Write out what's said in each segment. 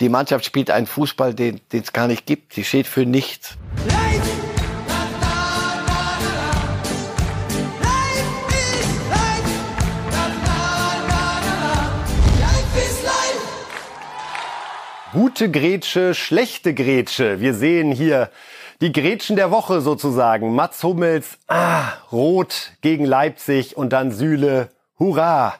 Die Mannschaft spielt einen Fußball, den es gar nicht gibt. Sie steht für nichts. Gute Grätsche, schlechte Grätsche. Wir sehen hier die Grätschen der Woche sozusagen. Mats Hummels, ah, rot gegen Leipzig und dann Süle, hurra,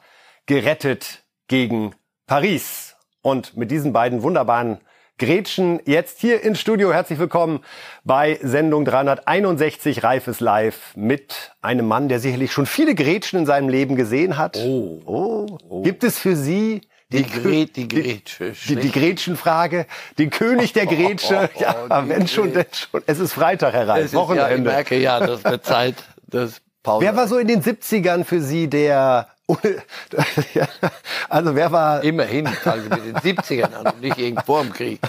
gerettet gegen Paris. Und mit diesen beiden wunderbaren Gretchen jetzt hier ins Studio. Herzlich willkommen bei Sendung 361 Reifes Live mit einem Mann, der sicherlich schon viele Gretchen in seinem Leben gesehen hat. Oh. oh. oh. Gibt es für Sie die, die, die Grätsche. Die, die Gretchenfrage, den König der Grätsche. ja, wenn schon, denn schon. Es ist Freitag, Herr Reif, Wochenende. Ja, ich merke, ja, das wird Zeit, das Pause. Wer war so in den 70ern für Sie der also wer war... Immerhin, Sie mit den 70ern an und nicht irgendwo vor dem Krieg.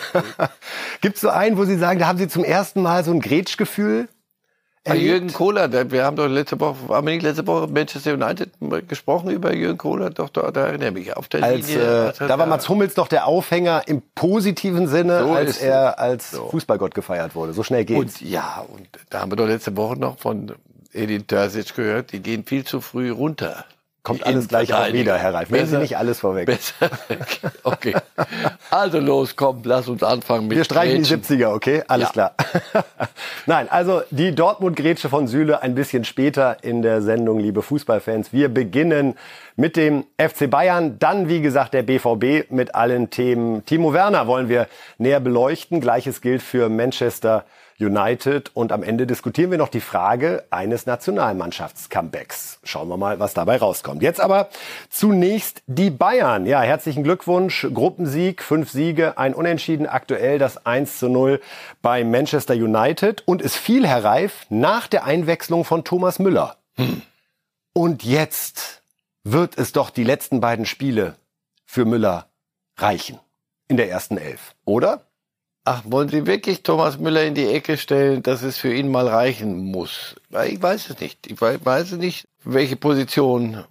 Gibt es so einen, wo Sie sagen, da haben Sie zum ersten Mal so ein Grätschgefühl bei Jürgen Kohler, wir haben doch letzte Woche, haben wir nicht letzte Woche Manchester United gesprochen über Jürgen Kohler? Doch, da, da erinnere ich mich. Auf der als, Linie. Äh, da war Mats Hummels doch der Aufhänger im positiven Sinne, so als er als so. Fußballgott gefeiert wurde. So schnell geht's. Und ja, und da haben wir doch letzte Woche noch von Edin Terzic gehört, die gehen viel zu früh runter. Kommt alles gleich auch wieder, Herr Reif. Nehmen Sie nicht alles vorweg. Besser Okay. Also los, komm, lass uns anfangen mit Wir streichen Gretchen. die 70er, okay? Alles ja. klar. Nein, also die Dortmund-Grätsche von Süle ein bisschen später in der Sendung, liebe Fußballfans. Wir beginnen mit dem FC Bayern, dann wie gesagt der BVB mit allen Themen. Timo Werner wollen wir näher beleuchten. Gleiches gilt für Manchester United. Und am Ende diskutieren wir noch die Frage eines Nationalmannschafts-Comebacks. Schauen wir mal, was dabei rauskommt. Jetzt aber zunächst die Bayern. Ja, herzlichen Glückwunsch. Gruppensieg, fünf Siege, ein Unentschieden. Aktuell das 1 zu 0 bei Manchester United. Und es fiel, Herr Reif, nach der Einwechslung von Thomas Müller. Hm. Und jetzt wird es doch die letzten beiden Spiele für Müller reichen. In der ersten Elf, oder? Ach, wollen Sie wirklich Thomas Müller in die Ecke stellen, dass es für ihn mal reichen muss? Ich weiß es nicht. Ich weiß es nicht, welche Position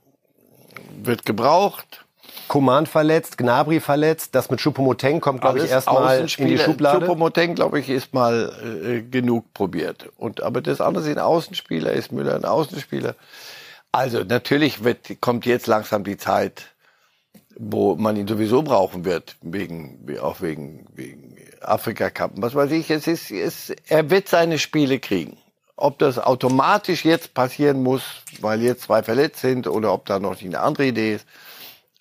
wird gebraucht. Koman verletzt, Gnabry verletzt, das mit Choupo-Moteng kommt, glaube ich, erstmal in die Schublade. Choupo-Moteng, glaube ich, ist mal äh, genug probiert. Und, aber das andere sind Außenspieler, ist Müller ein Außenspieler. Also natürlich wird, kommt jetzt langsam die Zeit, wo man ihn sowieso brauchen wird, wegen, auch wegen, wegen Afrika Cup. Was weiß ich, es ist, es, er wird seine Spiele kriegen. Ob das automatisch jetzt passieren muss, weil jetzt zwei verletzt sind oder ob da noch eine andere Idee ist.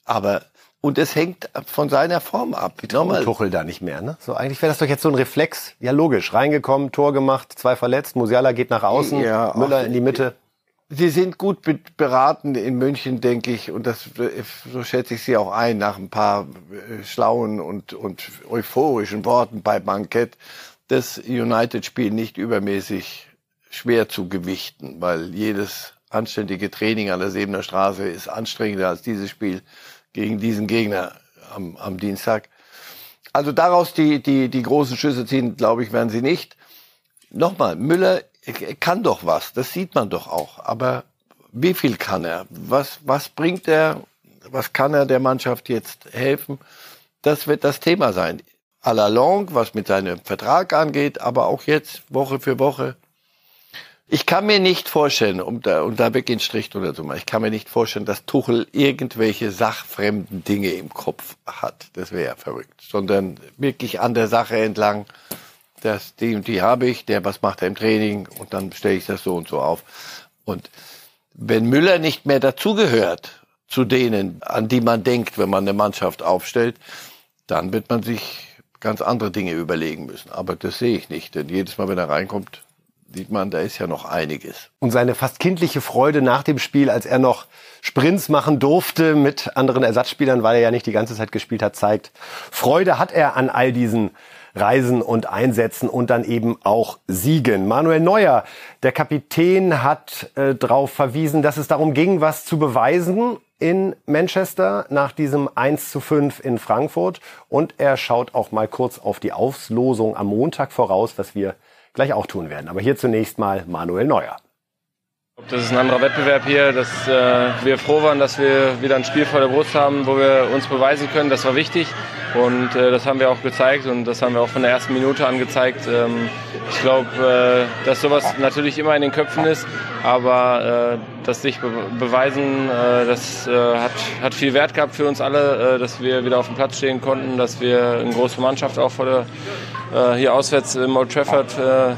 Aber und es hängt von seiner Form ab. Nochmal. Tuchel da nicht mehr, ne? So eigentlich wäre das doch jetzt so ein Reflex. Ja, logisch. Reingekommen, Tor gemacht, zwei verletzt, Musiala geht nach außen, ja, Müller in die Mitte. Sie sind gut beraten in München, denke ich, und das, so schätze ich Sie auch ein, nach ein paar äh, schlauen und, und euphorischen Worten bei Bankett, das United-Spiel nicht übermäßig schwer zu gewichten, weil jedes anständige Training an der Sebener Straße ist anstrengender als dieses Spiel gegen diesen Gegner am, am Dienstag. Also daraus die, die, die großen Schüsse ziehen, glaube ich, werden sie nicht. Nochmal, Müller er kann doch was, das sieht man doch auch. Aber wie viel kann er? Was, was bringt er? Was kann er der Mannschaft jetzt helfen? Das wird das Thema sein. À la longue, was mit seinem Vertrag angeht, aber auch jetzt Woche für Woche. Ich kann mir nicht vorstellen, um da, um da wirklich Strich drunter zu machen, ich kann mir nicht vorstellen, dass Tuchel irgendwelche sachfremden Dinge im Kopf hat. Das wäre ja verrückt. Sondern wirklich an der Sache entlang das, die und die habe ich, der, was macht er im Training und dann stelle ich das so und so auf. Und wenn Müller nicht mehr dazugehört zu denen, an die man denkt, wenn man eine Mannschaft aufstellt, dann wird man sich ganz andere Dinge überlegen müssen. Aber das sehe ich nicht, denn jedes Mal, wenn er reinkommt, sieht man, da ist ja noch einiges. Und seine fast kindliche Freude nach dem Spiel, als er noch Sprints machen durfte mit anderen Ersatzspielern, weil er ja nicht die ganze Zeit gespielt hat, zeigt, Freude hat er an all diesen Reisen und Einsätzen und dann eben auch Siegen. Manuel Neuer, der Kapitän, hat äh, darauf verwiesen, dass es darum ging, was zu beweisen in Manchester nach diesem 1 zu 5 in Frankfurt. Und er schaut auch mal kurz auf die Auslosung am Montag voraus, was wir gleich auch tun werden. Aber hier zunächst mal Manuel Neuer. Das ist ein anderer Wettbewerb hier, dass äh, wir froh waren, dass wir wieder ein Spiel vor der Brust haben, wo wir uns beweisen können. Das war wichtig. Und äh, das haben wir auch gezeigt und das haben wir auch von der ersten Minute an gezeigt. Ähm, ich glaube, äh, dass sowas natürlich immer in den Köpfen ist, aber äh, das sich be beweisen, äh, das äh, hat, hat viel Wert gehabt für uns alle, äh, dass wir wieder auf dem Platz stehen konnten, dass wir eine große Mannschaft auch vor der hier auswärts im Old Trafford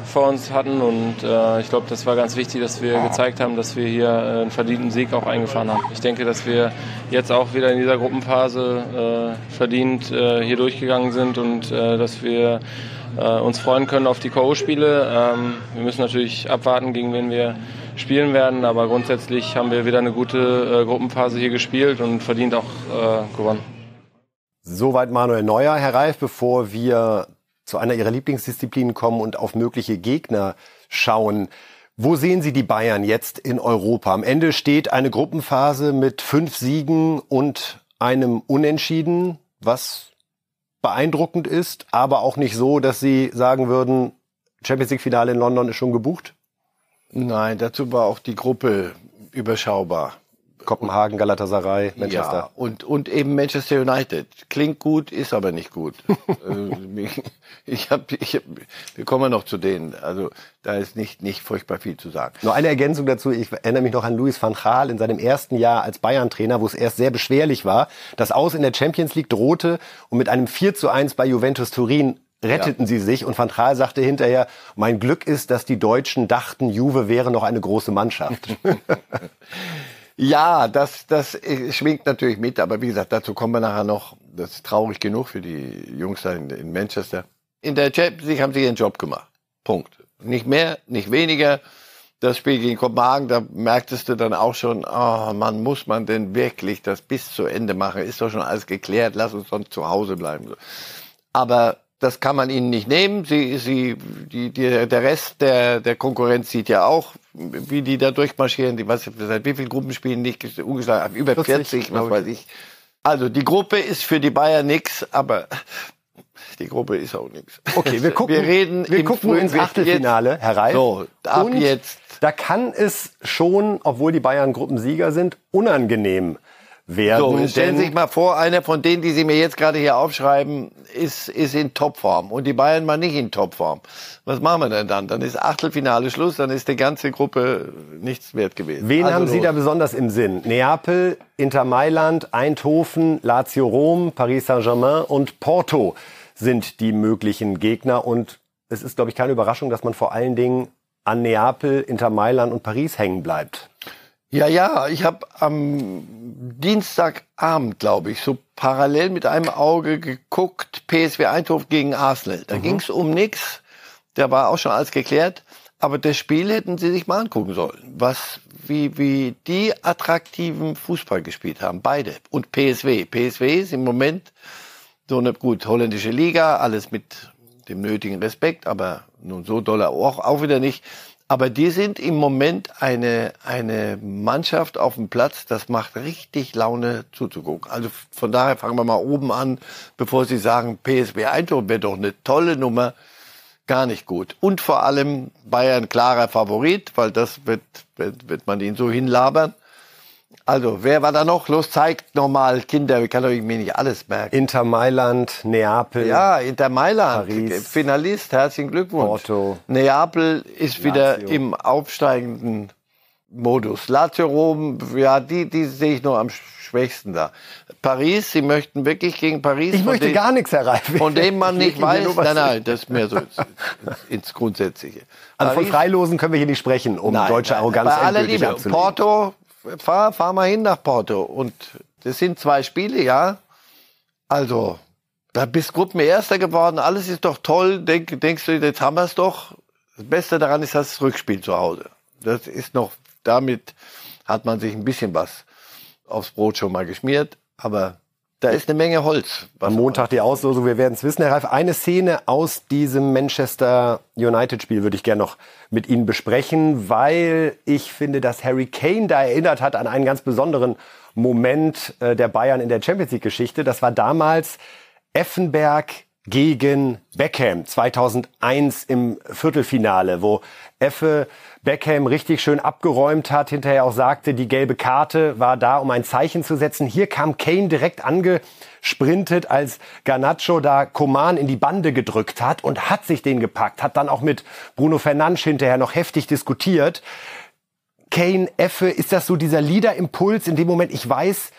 vor uns hatten. Und ich glaube, das war ganz wichtig, dass wir gezeigt haben, dass wir hier einen verdienten Sieg auch eingefahren haben. Ich denke, dass wir jetzt auch wieder in dieser Gruppenphase verdient äh, hier durchgegangen sind und dass wir uns freuen können auf die K.O.-Spiele. Ähm, wir müssen natürlich abwarten, gegen wen wir spielen werden, aber grundsätzlich haben wir wieder eine gute Gruppenphase hier gespielt und verdient auch gewonnen. Soweit Manuel Neuer, Herr Reif, bevor wir zu einer Ihrer Lieblingsdisziplinen kommen und auf mögliche Gegner schauen. Wo sehen Sie die Bayern jetzt in Europa? Am Ende steht eine Gruppenphase mit fünf Siegen und einem Unentschieden, was beeindruckend ist, aber auch nicht so, dass Sie sagen würden, Champions League Finale in London ist schon gebucht? Nein, dazu war auch die Gruppe überschaubar. Kopenhagen, Galatasaray, Manchester. Ja, und, und eben Manchester United. Klingt gut, ist aber nicht gut. Äh, ich hab, ich hab, wir kommen noch zu denen. Also da ist nicht, nicht furchtbar viel zu sagen. Nur eine Ergänzung dazu. Ich erinnere mich noch an Luis van Gaal in seinem ersten Jahr als Bayern-Trainer, wo es erst sehr beschwerlich war. Das Aus in der Champions League drohte und mit einem 4 zu 1 bei Juventus Turin retteten ja. sie sich und Van Gaal sagte hinterher, mein Glück ist, dass die Deutschen dachten, Juve wäre noch eine große Mannschaft. Ja, das, das schwingt natürlich mit, aber wie gesagt, dazu kommen wir nachher noch. Das ist traurig genug für die Jungs da in, in Manchester. In der Champions League haben sie ihren Job gemacht. Punkt. Nicht mehr, nicht weniger. Das Spiel gegen Kopenhagen, da merktest du dann auch schon, oh man, muss man denn wirklich das bis zu Ende machen? Ist doch schon alles geklärt, lass uns dann zu Hause bleiben. Aber das kann man ihnen nicht nehmen. Sie, sie, die, die, der Rest der, der Konkurrenz sieht ja auch, wie die da durchmarschieren. Die, was, seit wie vielen Gruppenspielen nicht ungeschlagen über 40, 40 was weiß ich. Also die Gruppe ist für die Bayern nix, aber die Gruppe ist auch nichts. Okay, wir gucken, wir reden wir gucken ins Achtelfinale, Herr Reif. So, ab Und jetzt. Da kann es schon, obwohl die Bayern Gruppensieger sind, unangenehm werden. So, stellen Sie sich mal vor, einer von denen, die Sie mir jetzt gerade hier aufschreiben, ist, ist in Topform und die Bayern mal nicht in Topform. Was machen wir denn dann? Dann ist Achtelfinale Schluss, dann ist die ganze Gruppe nichts wert gewesen. Wen also haben Sie da besonders im Sinn? Neapel, Inter Mailand, Eindhoven, Lazio Rom, Paris Saint-Germain und Porto sind die möglichen Gegner und es ist, glaube ich, keine Überraschung, dass man vor allen Dingen an Neapel, Inter Mailand und Paris hängen bleibt. Ja, ja, ich habe am Dienstagabend, glaube ich, so parallel mit einem Auge geguckt, PSW Eindhoven gegen Arsenal. Da mhm. ging es um nichts, da war auch schon alles geklärt, aber das Spiel hätten sie sich mal angucken sollen, was wie wie die attraktiven Fußball gespielt haben, beide und PSW. PSW ist im Moment so eine gut holländische Liga, alles mit dem nötigen Respekt, aber nun so doll auch, auch wieder nicht. Aber die sind im Moment eine, eine Mannschaft auf dem Platz, das macht richtig Laune zuzugucken. Also von daher fangen wir mal oben an, bevor Sie sagen, PSW Eindhoven wäre doch eine tolle Nummer. Gar nicht gut. Und vor allem Bayern klarer Favorit, weil das wird, wird, wird man ihnen so hinlabern. Also, wer war da noch? Los, zeigt nochmal, Kinder, ich kann euch mir nicht alles merken. Inter Mailand, Neapel. Ja, Inter Mailand, Paris, Finalist, herzlichen Glückwunsch. Porto. Neapel ist wieder Lazio. im aufsteigenden Modus. Lazio Rom, ja, die, die sehe ich noch am schwächsten da. Paris, sie möchten wirklich gegen Paris. Ich möchte dem, gar nichts erreichen. Von dem man nicht weiß, nein, nein, das ist mehr so ins, ins Grundsätzliche. Also Paris, von Freilosen können wir hier nicht sprechen, um nein, deutsche Arroganz nein, bei aller Liebe, Porto, fahr, fahr mal hin nach Porto. Und das sind zwei Spiele, ja. Also, da bist Gruppenerster geworden, alles ist doch toll. Denk, denkst du, jetzt haben wir es doch. Das Beste daran ist das Rückspiel zu Hause. Das ist noch, damit hat man sich ein bisschen was aufs Brot schon mal geschmiert. Aber da ist eine Menge Holz. Am Montag die Auslosung, wir werden es wissen, Herr Reif. Eine Szene aus diesem Manchester United-Spiel würde ich gerne noch mit Ihnen besprechen, weil ich finde, dass Harry Kane da erinnert hat an einen ganz besonderen Moment äh, der Bayern in der Champions League-Geschichte. Das war damals Effenberg gegen Beckham 2001 im Viertelfinale, wo Effe Beckham richtig schön abgeräumt hat, hinterher auch sagte, die gelbe Karte war da, um ein Zeichen zu setzen. Hier kam Kane direkt ange sprintet, als Garnacho da Coman in die Bande gedrückt hat und hat sich den gepackt, hat dann auch mit Bruno Fernandes hinterher noch heftig diskutiert. Kane, Effe, ist das so dieser Leader-Impuls in dem Moment, ich weiß,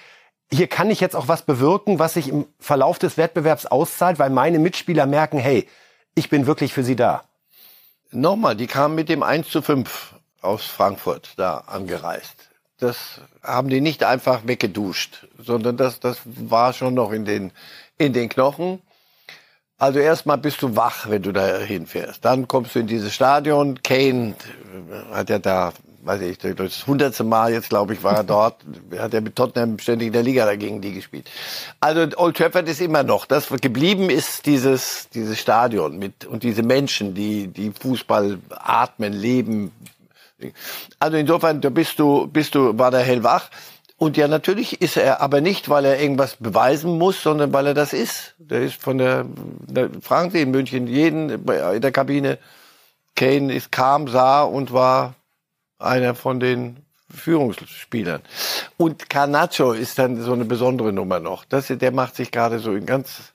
hier kann ich jetzt auch was bewirken, was sich im Verlauf des Wettbewerbs auszahlt, weil meine Mitspieler merken, hey, ich bin wirklich für sie da. Nochmal, die kamen mit dem 1 zu 5 aus Frankfurt da angereist. Das haben die nicht einfach weggeduscht, sondern das, das war schon noch in den, in den Knochen. Also erstmal bist du wach, wenn du da hinfährst. Dann kommst du in dieses Stadion. Kane hat ja da weiß ich, das hundertste Mal jetzt, glaube ich, war er dort, hat er mit Tottenham ständig in der Liga dagegen die gespielt. Also Old Trafford ist immer noch, das geblieben ist dieses, dieses Stadion mit, und diese Menschen, die, die Fußball atmen, leben. Also insofern, da bist du, bist du, war der hellwach. Und ja, natürlich ist er aber nicht, weil er irgendwas beweisen muss, sondern weil er das ist. Der ist von der, der fragen Sie in München jeden in der Kabine. Kane ist kam, sah und war einer von den Führungsspielern. Und Carnaccio ist dann so eine besondere Nummer noch. Das, der macht sich gerade so in ganz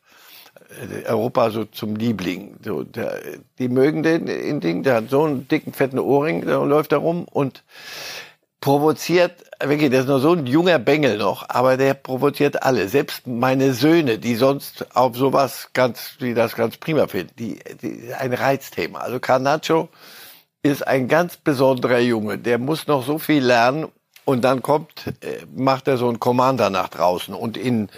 äh, Europa so zum Liebling. So, der, die mögen den, den Ding, der hat so einen dicken, fetten Ohrring, der läuft da rum und provoziert, wirklich, der ist noch so ein junger Bengel noch, aber der provoziert alle. Selbst meine Söhne, die sonst auf sowas ganz, die das ganz prima finden, die, die ein Reizthema. Also Carnaccio, ist ein ganz besonderer Junge. Der muss noch so viel lernen und dann kommt, äh, macht er so einen Commander nach draußen und in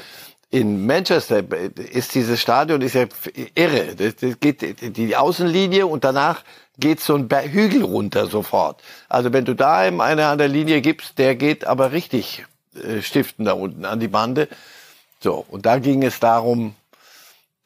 in Manchester ist dieses Stadion ist ja irre. Das, das geht die Außenlinie und danach geht so ein Hügel runter sofort. Also wenn du da ihm eine an der Linie gibst, der geht aber richtig äh, stiften da unten an die Bande. So und da ging es darum,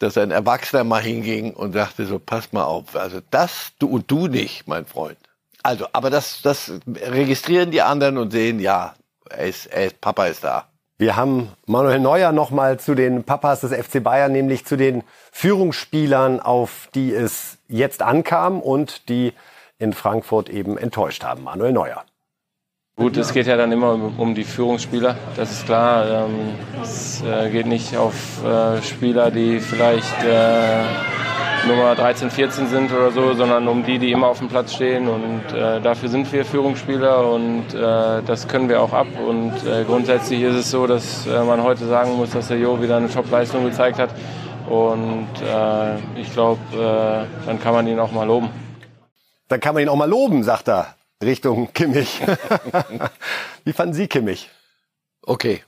dass ein Erwachsener mal hinging und sagte so, pass mal auf, also das du und du nicht, mein Freund. Also, aber das, das registrieren die anderen und sehen, ja, er ist, er ist, Papa ist da. Wir haben Manuel Neuer nochmal zu den Papas des FC Bayern, nämlich zu den Führungsspielern, auf die es jetzt ankam und die in Frankfurt eben enttäuscht haben. Manuel Neuer. Gut, es geht ja dann immer um, die Führungsspieler, das ist klar. Ähm, es äh, geht nicht auf äh, Spieler, die vielleicht äh, Nummer 13, 14 sind oder so, sondern um die, die immer auf dem Platz stehen. Und dafür sind wir Führungsspieler und das können wir auch ab. Und grundsätzlich ist es so, dass man heute sagen muss, dass der Jo wieder eine Top-Leistung gezeigt hat. Und ich glaube, dann kann man ihn auch mal loben. Dann kann man ihn auch mal loben, sagt er. Richtung Kimmich. Wie fanden Sie Kimmich? Okay.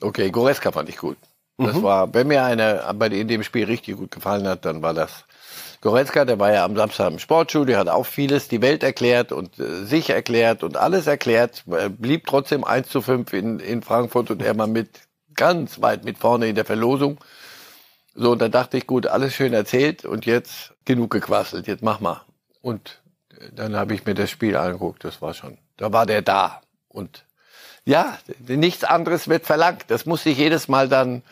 Okay, Goreska fand ich gut. Das mhm. war, wenn mir einer bei in dem Spiel richtig gut gefallen hat, dann war das Goretzka, der war ja am Samstag im Sportstudio, hat auch vieles, die Welt erklärt und äh, sich erklärt und alles erklärt, er blieb trotzdem 1 zu 5 in, in Frankfurt und er mal mit ganz weit mit vorne in der Verlosung. So, da dachte ich, gut, alles schön erzählt und jetzt genug gequasselt, jetzt mach mal. Und dann habe ich mir das Spiel angeguckt, das war schon, da war der da. Und ja, nichts anderes wird verlangt. Das muss nicht jedes Mal dann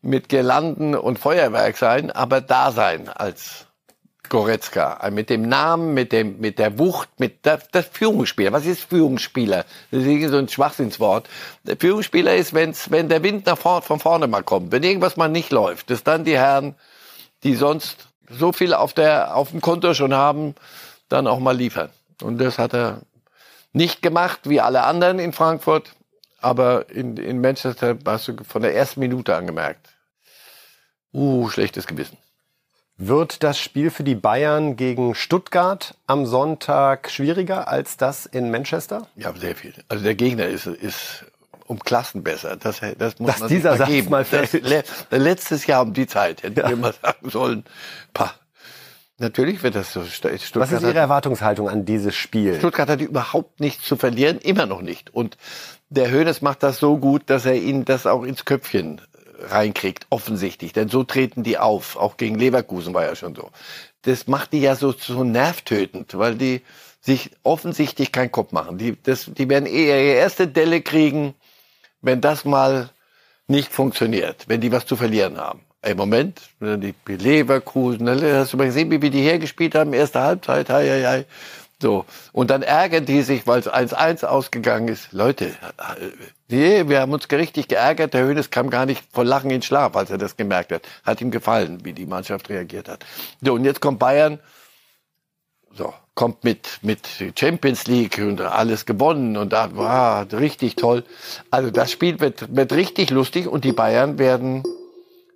mit Girlanden und Feuerwerk sein, aber da sein als Goretzka. Mit dem Namen, mit dem, mit der Wucht, mit der, das Führungsspieler. Was ist Führungsspieler? Das ist so ein Schwachsinnswort. Der Führungsspieler ist, wenn's, wenn der Wind nach vorne, von vorne mal kommt, wenn irgendwas mal nicht läuft, dass dann die Herren, die sonst so viel auf der, auf dem Konto schon haben, dann auch mal liefern. Und das hat er nicht gemacht wie alle anderen in Frankfurt, aber in, in Manchester hast du von der ersten Minute angemerkt. Uh, schlechtes Gewissen. Wird das Spiel für die Bayern gegen Stuttgart am Sonntag schwieriger als das in Manchester? Ja, sehr viel. Also der Gegner ist, ist um Klassen besser. Das, das muss Dass man dieser Satz mal fällt. Das, letztes Jahr um die Zeit hätte ja. ich immer sagen sollen, pah, Natürlich wird das so. Stuttgart Was ist Ihre Erwartungshaltung an dieses Spiel? Stuttgart hat überhaupt nichts zu verlieren, immer noch nicht. Und der Hönes macht das so gut, dass er ihnen das auch ins Köpfchen reinkriegt, offensichtlich. Denn so treten die auf. Auch gegen Leverkusen war ja schon so. Das macht die ja so, so nervtötend, weil die sich offensichtlich keinen Kopf machen. Die, das, die werden eher ihre erste Delle kriegen, wenn das mal nicht funktioniert, wenn die was zu verlieren haben. Im Moment, die Leverkusen, hast du mal gesehen, wie wir die hergespielt haben, erste Halbzeit, hei, hei, hei. So. Und dann ärgern die sich, weil es 1-1 ausgegangen ist. Leute, nee, wir haben uns richtig geärgert. Der Hönes kam gar nicht vor Lachen in Schlaf, als er das gemerkt hat. Hat ihm gefallen, wie die Mannschaft reagiert hat. So, und jetzt kommt Bayern. So, kommt mit, mit Champions League und alles gewonnen und da war richtig toll. Also das Spiel wird, wird richtig lustig und die Bayern werden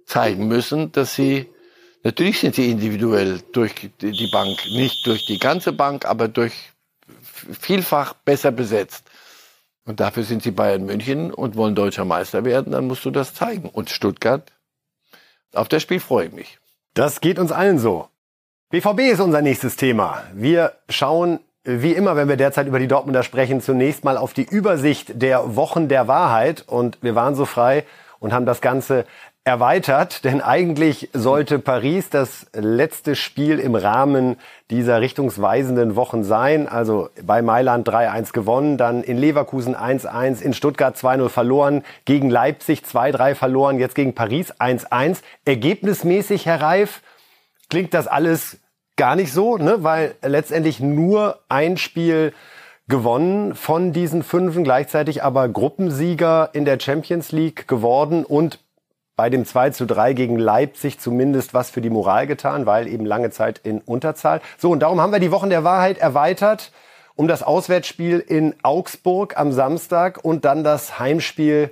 zeigen müssen, dass sie Natürlich sind sie individuell durch die Bank, nicht durch die ganze Bank, aber durch vielfach besser besetzt. Und dafür sind sie Bayern München und wollen deutscher Meister werden, dann musst du das zeigen. Und Stuttgart, auf das Spiel freue ich mich. Das geht uns allen so. BVB ist unser nächstes Thema. Wir schauen wie immer, wenn wir derzeit über die Dortmunder sprechen, zunächst mal auf die Übersicht der Wochen der Wahrheit. Und wir waren so frei und haben das Ganze erweitert, denn eigentlich sollte Paris das letzte Spiel im Rahmen dieser richtungsweisenden Wochen sein. Also bei Mailand 3-1 gewonnen, dann in Leverkusen 1-1, in Stuttgart 2-0 verloren, gegen Leipzig 2-3 verloren, jetzt gegen Paris 1-1. Ergebnismäßig, Herr Reif, klingt das alles gar nicht so, ne? weil letztendlich nur ein Spiel gewonnen von diesen Fünfen, gleichzeitig aber Gruppensieger in der Champions League geworden und bei dem 2 zu 3 gegen Leipzig zumindest was für die Moral getan, weil eben lange Zeit in Unterzahl. So, und darum haben wir die Wochen der Wahrheit erweitert um das Auswärtsspiel in Augsburg am Samstag und dann das Heimspiel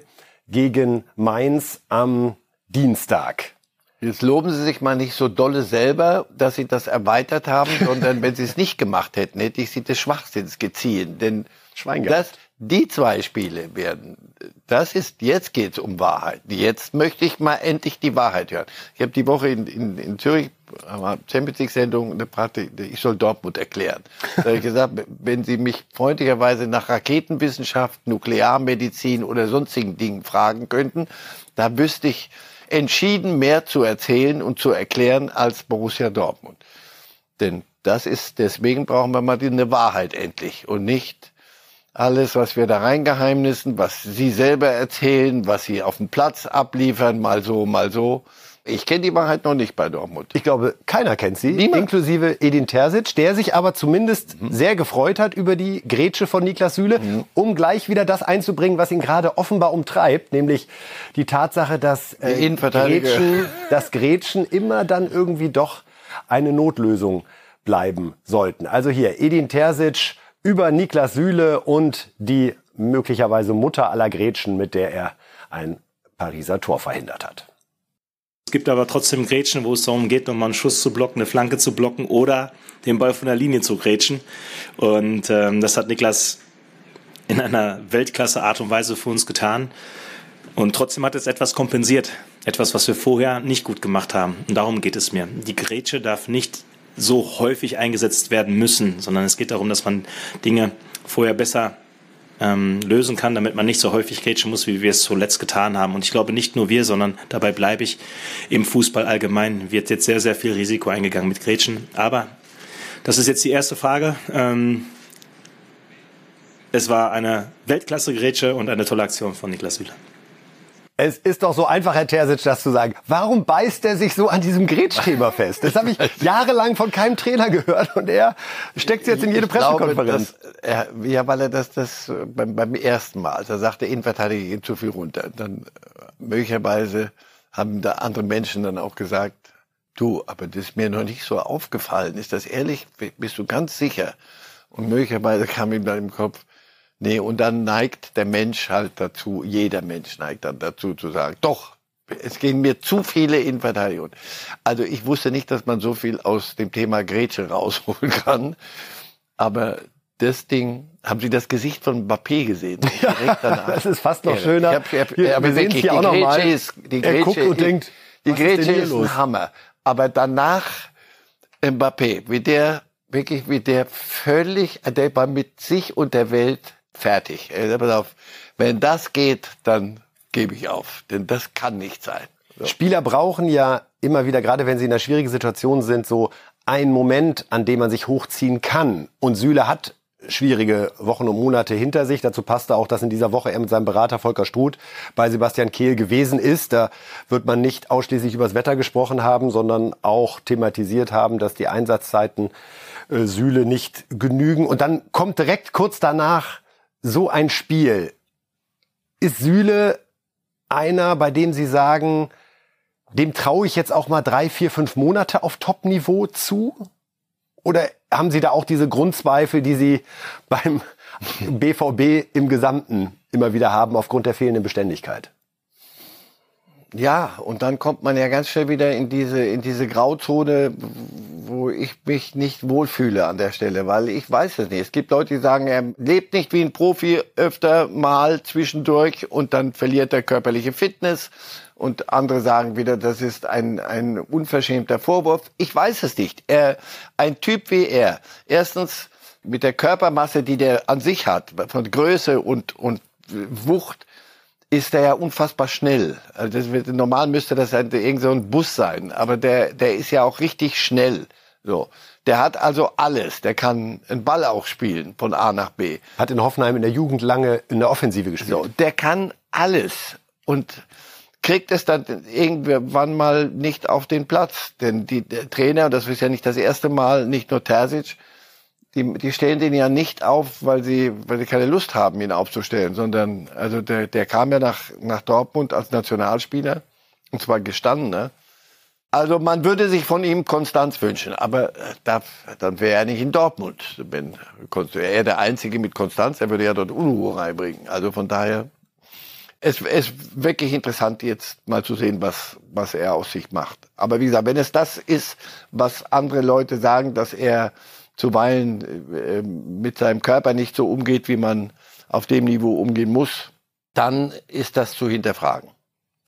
gegen Mainz am Dienstag. Jetzt loben Sie sich mal nicht so dolle selber, dass Sie das erweitert haben, sondern wenn Sie es nicht gemacht hätten, hätte ich Sie des Schwachsinns geziehen. Denn Schwein das, die zwei Spiele werden, das ist, jetzt geht's um Wahrheit. Jetzt möchte ich mal endlich die Wahrheit hören. Ich habe die Woche in, in, in Zürich, Champions League Sendung, eine Praktik, ich soll Dortmund erklären. Da habe ich gesagt, wenn Sie mich freundlicherweise nach Raketenwissenschaft, Nuklearmedizin oder sonstigen Dingen fragen könnten, da wüsste ich entschieden mehr zu erzählen und zu erklären als Borussia Dortmund. Denn das ist, deswegen brauchen wir mal eine Wahrheit endlich und nicht alles, was wir da reingeheimnissen, was Sie selber erzählen, was Sie auf dem Platz abliefern, mal so, mal so. Ich kenne die Wahrheit noch nicht bei Dortmund. Ich glaube, keiner kennt sie, Niemand. inklusive Edin Terzic, der sich aber zumindest mhm. sehr gefreut hat über die Grätsche von Niklas Süle, mhm. um gleich wieder das einzubringen, was ihn gerade offenbar umtreibt, nämlich die Tatsache, dass äh, Grätschen, dass Grätschen immer dann irgendwie doch eine Notlösung bleiben sollten. Also hier, Edin Terzic über Niklas Süle und die möglicherweise Mutter aller Gretchen, mit der er ein Pariser Tor verhindert hat. Es gibt aber trotzdem Gretchen, wo es darum geht, nochmal einen Schuss zu blocken, eine Flanke zu blocken oder den Ball von der Linie zu grätschen. Und ähm, das hat Niklas in einer Weltklasse Art und Weise für uns getan. Und trotzdem hat es etwas kompensiert. Etwas, was wir vorher nicht gut gemacht haben. Und darum geht es mir. Die Grätsche darf nicht so häufig eingesetzt werden müssen, sondern es geht darum, dass man Dinge vorher besser ähm, lösen kann, damit man nicht so häufig grätschen muss, wie wir es zuletzt getan haben. Und ich glaube, nicht nur wir, sondern dabei bleibe ich, im Fußball allgemein wird jetzt sehr, sehr viel Risiko eingegangen mit Grätschen. Aber das ist jetzt die erste Frage. Ähm, es war eine Weltklasse-Grätsche und eine tolle Aktion von Niklas Süle. Es ist doch so einfach, Herr Terzic, das zu sagen. Warum beißt er sich so an diesem Grätschthema fest? Das habe ich jahrelang von keinem Trainer gehört und er steckt jetzt in jede Pressekonferenz. Glaube, er, ja, weil er das, das beim, beim ersten Mal, da sagte Innenverteidiger geht zu viel runter. Dann äh, möglicherweise haben da andere Menschen dann auch gesagt, du, aber das ist mir noch nicht so aufgefallen. Ist das ehrlich? Bist du ganz sicher? Und möglicherweise kam ihm dann im Kopf, Nee, und dann neigt der Mensch halt dazu, jeder Mensch neigt dann dazu zu sagen, doch, es gehen mir zu viele in Verteidigung. Also ich wusste nicht, dass man so viel aus dem Thema Grätsche rausholen kann. Aber das Ding, haben Sie das Gesicht von Mbappé gesehen? Ja, das ist fast noch schöner. Ich hab, ich hab, hier, wir sehen es hier auch nochmal. Er guckt und denkt, die Grätsche ist, ist ein Hammer. Aber danach Mbappé, wie der, wirklich, wie der völlig, der war mit sich und der Welt fertig. Äh, pass auf, wenn das geht, dann gebe ich auf, denn das kann nicht sein. So. Spieler brauchen ja immer wieder, gerade wenn sie in einer schwierigen Situation sind, so einen Moment, an dem man sich hochziehen kann. Und Süle hat schwierige Wochen und Monate hinter sich. Dazu passte auch, dass in dieser Woche er mit seinem Berater Volker Struth bei Sebastian Kehl gewesen ist. Da wird man nicht ausschließlich über das Wetter gesprochen haben, sondern auch thematisiert haben, dass die Einsatzzeiten äh, Sühle nicht genügen. Und dann kommt direkt kurz danach so ein Spiel. Ist Sühle einer, bei dem Sie sagen, dem traue ich jetzt auch mal drei, vier, fünf Monate auf Top-Niveau zu? Oder haben Sie da auch diese Grundzweifel, die Sie beim BVB im Gesamten immer wieder haben aufgrund der fehlenden Beständigkeit? Ja, und dann kommt man ja ganz schnell wieder in diese, in diese Grauzone, wo ich mich nicht wohlfühle an der Stelle, weil ich weiß es nicht. Es gibt Leute, die sagen, er lebt nicht wie ein Profi öfter mal zwischendurch und dann verliert er körperliche Fitness. Und andere sagen wieder, das ist ein, ein unverschämter Vorwurf. Ich weiß es nicht. Er, ein Typ wie er, erstens mit der Körpermasse, die der an sich hat, von Größe und, und Wucht, ist der ja unfassbar schnell. Also das normal müsste das ein, irgend so ein Bus sein, aber der, der ist ja auch richtig schnell. So. Der hat also alles. Der kann einen Ball auch spielen von A nach B. Hat in Hoffenheim in der Jugend lange in der Offensive gespielt. So, der kann alles und kriegt es dann irgendwann mal nicht auf den Platz. Denn die der Trainer, das ist ja nicht das erste Mal, nicht nur Terzic, die, die stellen den ja nicht auf, weil sie, weil sie keine Lust haben, ihn aufzustellen, sondern also der, der kam ja nach, nach Dortmund als Nationalspieler und zwar gestandener. Also man würde sich von ihm Konstanz wünschen, aber äh, da, dann wäre er nicht in Dortmund. Wenn er der Einzige mit Konstanz, er würde ja dort Unruhe reinbringen. Also von daher, es ist wirklich interessant jetzt mal zu sehen, was, was er aus sich macht. Aber wie gesagt, wenn es das ist, was andere Leute sagen, dass er zuweilen äh, mit seinem Körper nicht so umgeht, wie man auf dem Niveau umgehen muss, dann ist das zu hinterfragen.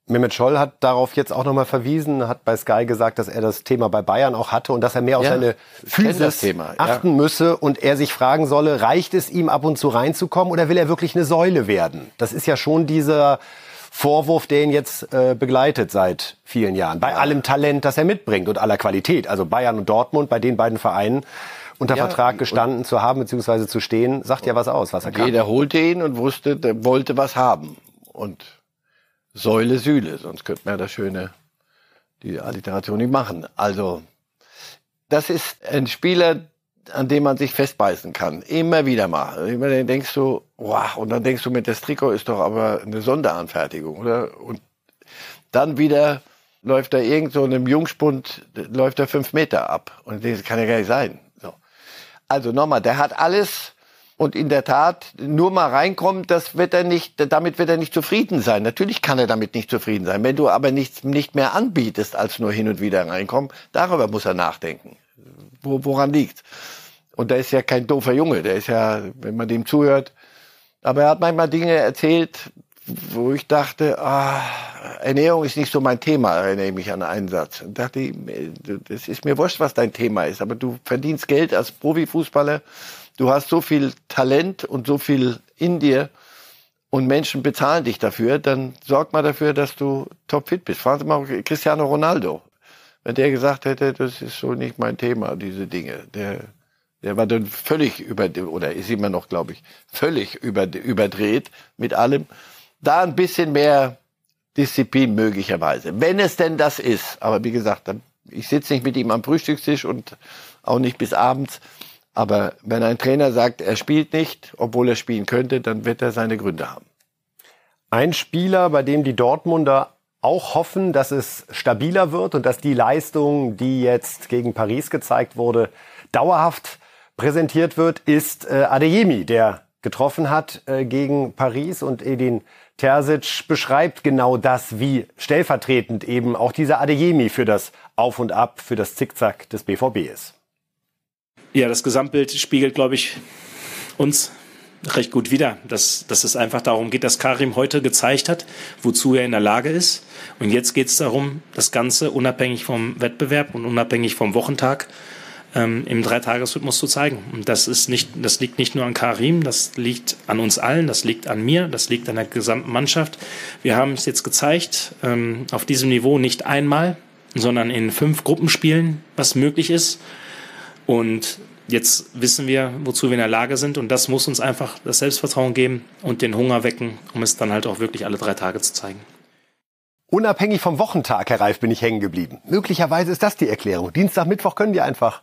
Mehmet Scholl hat darauf jetzt auch nochmal verwiesen, hat bei Sky gesagt, dass er das Thema bei Bayern auch hatte und dass er mehr auf ja, seine Physis Thema, achten ja. müsse und er sich fragen solle, reicht es ihm ab und zu reinzukommen oder will er wirklich eine Säule werden? Das ist ja schon dieser Vorwurf, der ihn jetzt äh, begleitet seit vielen Jahren. Bei allem Talent, das er mitbringt und aller Qualität. Also Bayern und Dortmund, bei den beiden Vereinen unter ja, Vertrag gestanden zu haben bzw. zu stehen, sagt ja was aus, was er kann. Jeder holte ihn und wusste, der wollte was haben. Und Säule Sühle, sonst könnte man ja das schöne, die Alliteration nicht machen. Also, das ist ein Spieler, an dem man sich festbeißen kann. Immer wieder mal. Immer dann denkst du, wow, und dann denkst du, mit das Trikot ist doch aber eine Sonderanfertigung, oder? Und dann wieder läuft da irgend so einem Jungspund, läuft er fünf Meter ab. Und das kann ja gar nicht sein. Also nochmal, der hat alles und in der Tat nur mal reinkommt, das wird er nicht, damit wird er nicht zufrieden sein. Natürlich kann er damit nicht zufrieden sein. Wenn du aber nichts nicht mehr anbietest als nur hin und wieder reinkommen, darüber muss er nachdenken. Wo, woran liegt? Und der ist ja kein doofer Junge, der ist ja, wenn man dem zuhört, aber er hat manchmal Dinge erzählt, wo ich dachte, ah, Ernährung ist nicht so mein Thema, erinnere ich mich an einen Satz. Und dachte, das ist mir wurscht, was dein Thema ist, aber du verdienst Geld als Profifußballer, du hast so viel Talent und so viel in dir und Menschen bezahlen dich dafür, dann sorg mal dafür, dass du topfit bist. Fragen Sie mal Cristiano Ronaldo. Wenn der gesagt hätte, das ist so nicht mein Thema, diese Dinge, der, der war dann völlig über, oder ist immer noch, glaube ich, völlig über, überdreht mit allem da ein bisschen mehr Disziplin möglicherweise, wenn es denn das ist. Aber wie gesagt, ich sitze nicht mit ihm am Frühstückstisch und auch nicht bis abends. Aber wenn ein Trainer sagt, er spielt nicht, obwohl er spielen könnte, dann wird er seine Gründe haben. Ein Spieler, bei dem die Dortmunder auch hoffen, dass es stabiler wird und dass die Leistung, die jetzt gegen Paris gezeigt wurde, dauerhaft präsentiert wird, ist äh, Adeyemi, der getroffen hat äh, gegen Paris und Edin Terzic beschreibt genau das, wie stellvertretend eben auch dieser Adeyemi für das Auf und Ab, für das Zickzack des BVB ist. Ja, das Gesamtbild spiegelt, glaube ich, uns recht gut wider, dass, dass es einfach darum geht, dass Karim heute gezeigt hat, wozu er in der Lage ist. Und jetzt geht es darum, das Ganze unabhängig vom Wettbewerb und unabhängig vom Wochentag ähm, im Dreitagesrhythmus zu zeigen. Und das ist nicht, das liegt nicht nur an Karim, das liegt an uns allen, das liegt an mir, das liegt an der gesamten Mannschaft. Wir haben es jetzt gezeigt, ähm, auf diesem Niveau nicht einmal, sondern in fünf Gruppenspielen, was möglich ist. Und jetzt wissen wir, wozu wir in der Lage sind und das muss uns einfach das Selbstvertrauen geben und den Hunger wecken, um es dann halt auch wirklich alle drei Tage zu zeigen. Unabhängig vom Wochentag, Herr Reif, bin ich hängen geblieben. Möglicherweise ist das die Erklärung. Dienstag, Mittwoch können die einfach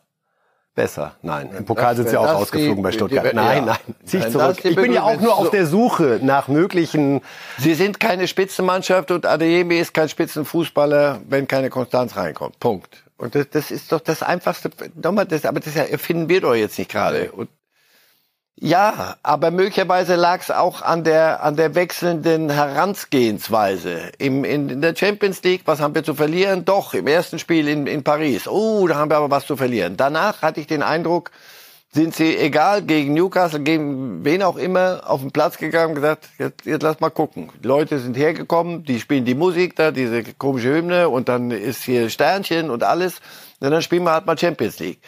besser. Nein, im Pokal sind sie auch rausgeflogen bei Stuttgart. Die, nein, ja. nein, zieh ich zurück. Ich bin ja auch nur auf der Suche nach möglichen... Sie sind keine Spitzenmannschaft und Adeyemi ist kein Spitzenfußballer, wenn keine Konstanz reinkommt. Punkt. Und das, das ist doch das Einfachste. Nochmal, das, aber das erfinden wir doch jetzt nicht gerade. Und ja, aber möglicherweise lag es auch an der, an der wechselnden Herangehensweise. Im, in, in der Champions League, was haben wir zu verlieren? Doch, im ersten Spiel in, in Paris. Oh, da haben wir aber was zu verlieren. Danach hatte ich den Eindruck, sind sie, egal, gegen Newcastle, gegen wen auch immer, auf den Platz gegangen und gesagt, jetzt, jetzt lass mal gucken. Die Leute sind hergekommen, die spielen die Musik da, diese komische Hymne und dann ist hier Sternchen und alles. Und dann spielen wir halt mal Champions League.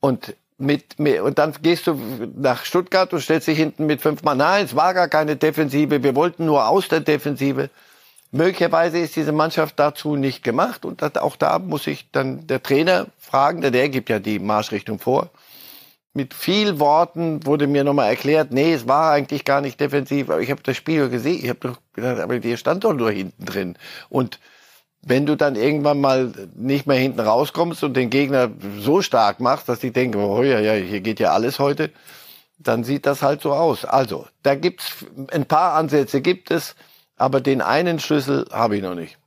Und mit, mit, und dann gehst du nach Stuttgart und stellst dich hinten mit fünf Mann. Nein, es war gar keine Defensive. Wir wollten nur aus der Defensive. Möglicherweise ist diese Mannschaft dazu nicht gemacht und auch da muss ich dann der Trainer fragen, der, der gibt ja die Marschrichtung vor mit viel Worten wurde mir nochmal erklärt, nee, es war eigentlich gar nicht defensiv, aber ich habe das Spiel gesehen, ich habe gedacht, aber der stand doch nur hinten drin. Und wenn du dann irgendwann mal nicht mehr hinten rauskommst und den Gegner so stark machst, dass die denken, oh ja, ja, hier geht ja alles heute, dann sieht das halt so aus. Also, da gibt's ein paar Ansätze gibt es, aber den einen Schlüssel habe ich noch nicht.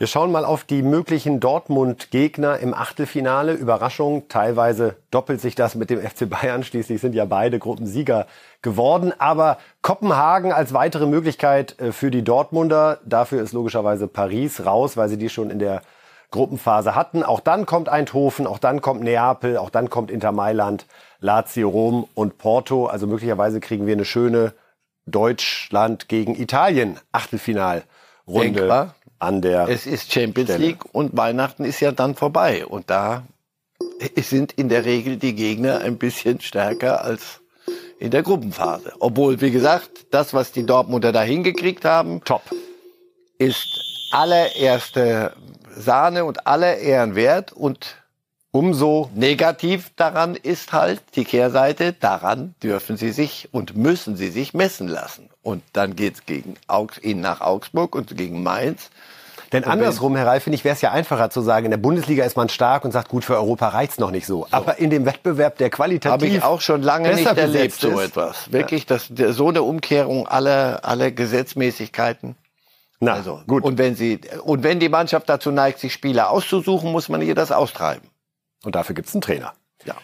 Wir schauen mal auf die möglichen Dortmund-Gegner im Achtelfinale. Überraschung, teilweise doppelt sich das mit dem FC Bayern. Schließlich sind ja beide Gruppensieger geworden. Aber Kopenhagen als weitere Möglichkeit äh, für die Dortmunder. Dafür ist logischerweise Paris raus, weil sie die schon in der Gruppenphase hatten. Auch dann kommt Eindhoven, auch dann kommt Neapel, auch dann kommt Inter Mailand, Lazio Rom und Porto. Also möglicherweise kriegen wir eine schöne Deutschland gegen Italien Achtelfinalrunde. Denkbar an der. Es ist Champions Stelle. League und Weihnachten ist ja dann vorbei. Und da sind in der Regel die Gegner ein bisschen stärker als in der Gruppenphase. Obwohl, wie gesagt, das, was die Dortmunder da hingekriegt haben, top, ist allererste Sahne und aller Ehren wert und Umso negativ daran ist halt die Kehrseite, daran dürfen sie sich und müssen sie sich messen lassen. Und dann geht's gegen Augs nach Augsburg und gegen Mainz. Denn und andersrum, Herr Reif, finde ich, wäre es ja einfacher zu sagen, in der Bundesliga ist man stark und sagt, gut, für Europa reicht's noch nicht so. so. Aber in dem Wettbewerb, der qualitativ Habe ich auch schon lange nicht erlebt, so etwas. Wirklich, das, so eine Umkehrung aller, aller Gesetzmäßigkeiten. Na, also, gut. Und wenn sie, und wenn die Mannschaft dazu neigt, sich Spieler auszusuchen, muss man ihr das austreiben. Und dafür gibt's einen Trainer. Ja.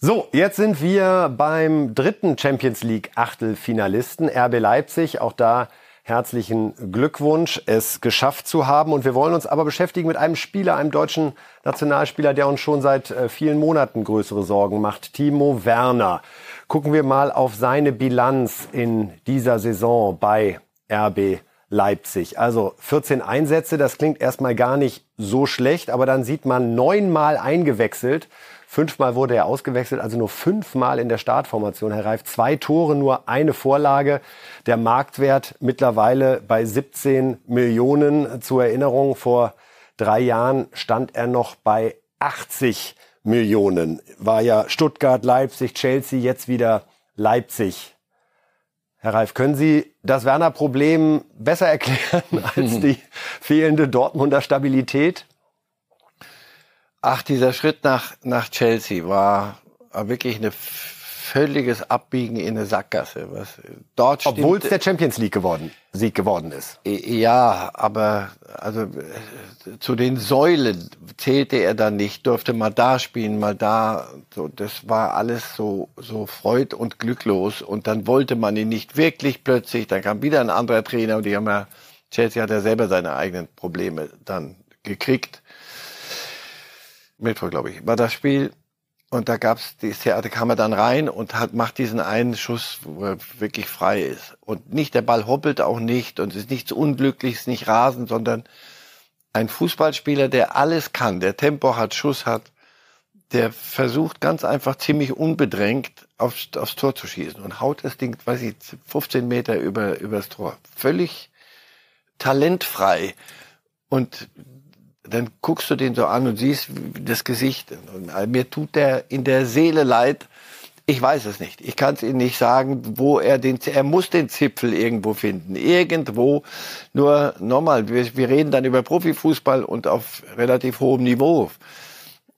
So, jetzt sind wir beim dritten Champions League Achtelfinalisten, RB Leipzig. Auch da herzlichen Glückwunsch, es geschafft zu haben. Und wir wollen uns aber beschäftigen mit einem Spieler, einem deutschen Nationalspieler, der uns schon seit äh, vielen Monaten größere Sorgen macht, Timo Werner. Gucken wir mal auf seine Bilanz in dieser Saison bei RB Leipzig. Also 14 Einsätze, das klingt erstmal gar nicht so schlecht, aber dann sieht man neunmal eingewechselt. Fünfmal wurde er ausgewechselt, also nur fünfmal in der Startformation, Herr Reif. Zwei Tore, nur eine Vorlage. Der Marktwert mittlerweile bei 17 Millionen. Zur Erinnerung, vor drei Jahren stand er noch bei 80 Millionen. War ja Stuttgart, Leipzig, Chelsea, jetzt wieder Leipzig. Herr Reif, können Sie das Werner-Problem besser erklären als die fehlende Dortmunder Stabilität? Ach, dieser Schritt nach, nach Chelsea war, war wirklich ein völliges Abbiegen in eine Sackgasse. Was dort Obwohl es der Champions League geworden, Sieg geworden ist. Ja, aber also zu den Säulen zählte er dann nicht, durfte mal da spielen, mal da. So, das war alles so so freud und glücklos. Und dann wollte man ihn nicht wirklich plötzlich. Dann kam wieder ein anderer Trainer und die haben ja Chelsea hat ja selber seine eigenen Probleme dann gekriegt. Mittwoch, glaube ich, war das Spiel. Und da gab's die Theater kam er dann rein und hat, macht diesen einen Schuss, wo er wirklich frei ist. Und nicht, der Ball hoppelt auch nicht und ist nichts Unglückliches, nicht rasend, sondern ein Fußballspieler, der alles kann, der Tempo hat, Schuss hat, der versucht ganz einfach ziemlich unbedrängt aufs, aufs Tor zu schießen und haut das Ding, weiß ich, 15 Meter über, übers Tor. Völlig talentfrei. Und dann guckst du den so an und siehst das Gesicht. Und mir tut der in der Seele leid. Ich weiß es nicht. Ich kann es Ihnen nicht sagen, wo er den, er muss den Zipfel irgendwo finden. Irgendwo. Nur nochmal, wir, wir reden dann über Profifußball und auf relativ hohem Niveau.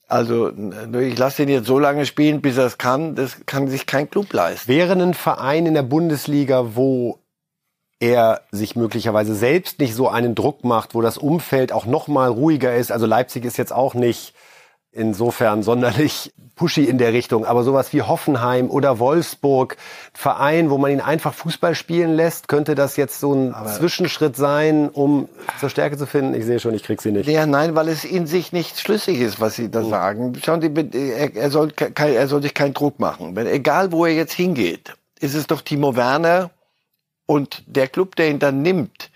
Also ich lasse ihn jetzt so lange spielen, bis er es kann. Das kann sich kein Club leisten. Wäre ein Verein in der Bundesliga, wo er sich möglicherweise selbst nicht so einen Druck macht, wo das Umfeld auch noch mal ruhiger ist. Also Leipzig ist jetzt auch nicht insofern sonderlich pushy in der Richtung, aber sowas wie Hoffenheim oder Wolfsburg, Verein, wo man ihn einfach Fußball spielen lässt, könnte das jetzt so ein aber Zwischenschritt sein, um zur Stärke zu finden? Ich sehe schon, ich krieg sie nicht. Ja, nein, weil es in sich nicht schlüssig ist, was Sie da mhm. sagen. Schauen Sie, er, er, soll, er soll sich keinen Druck machen. Wenn, egal, wo er jetzt hingeht, ist es doch Timo Werner, und der Club, der ihn dann nimmt,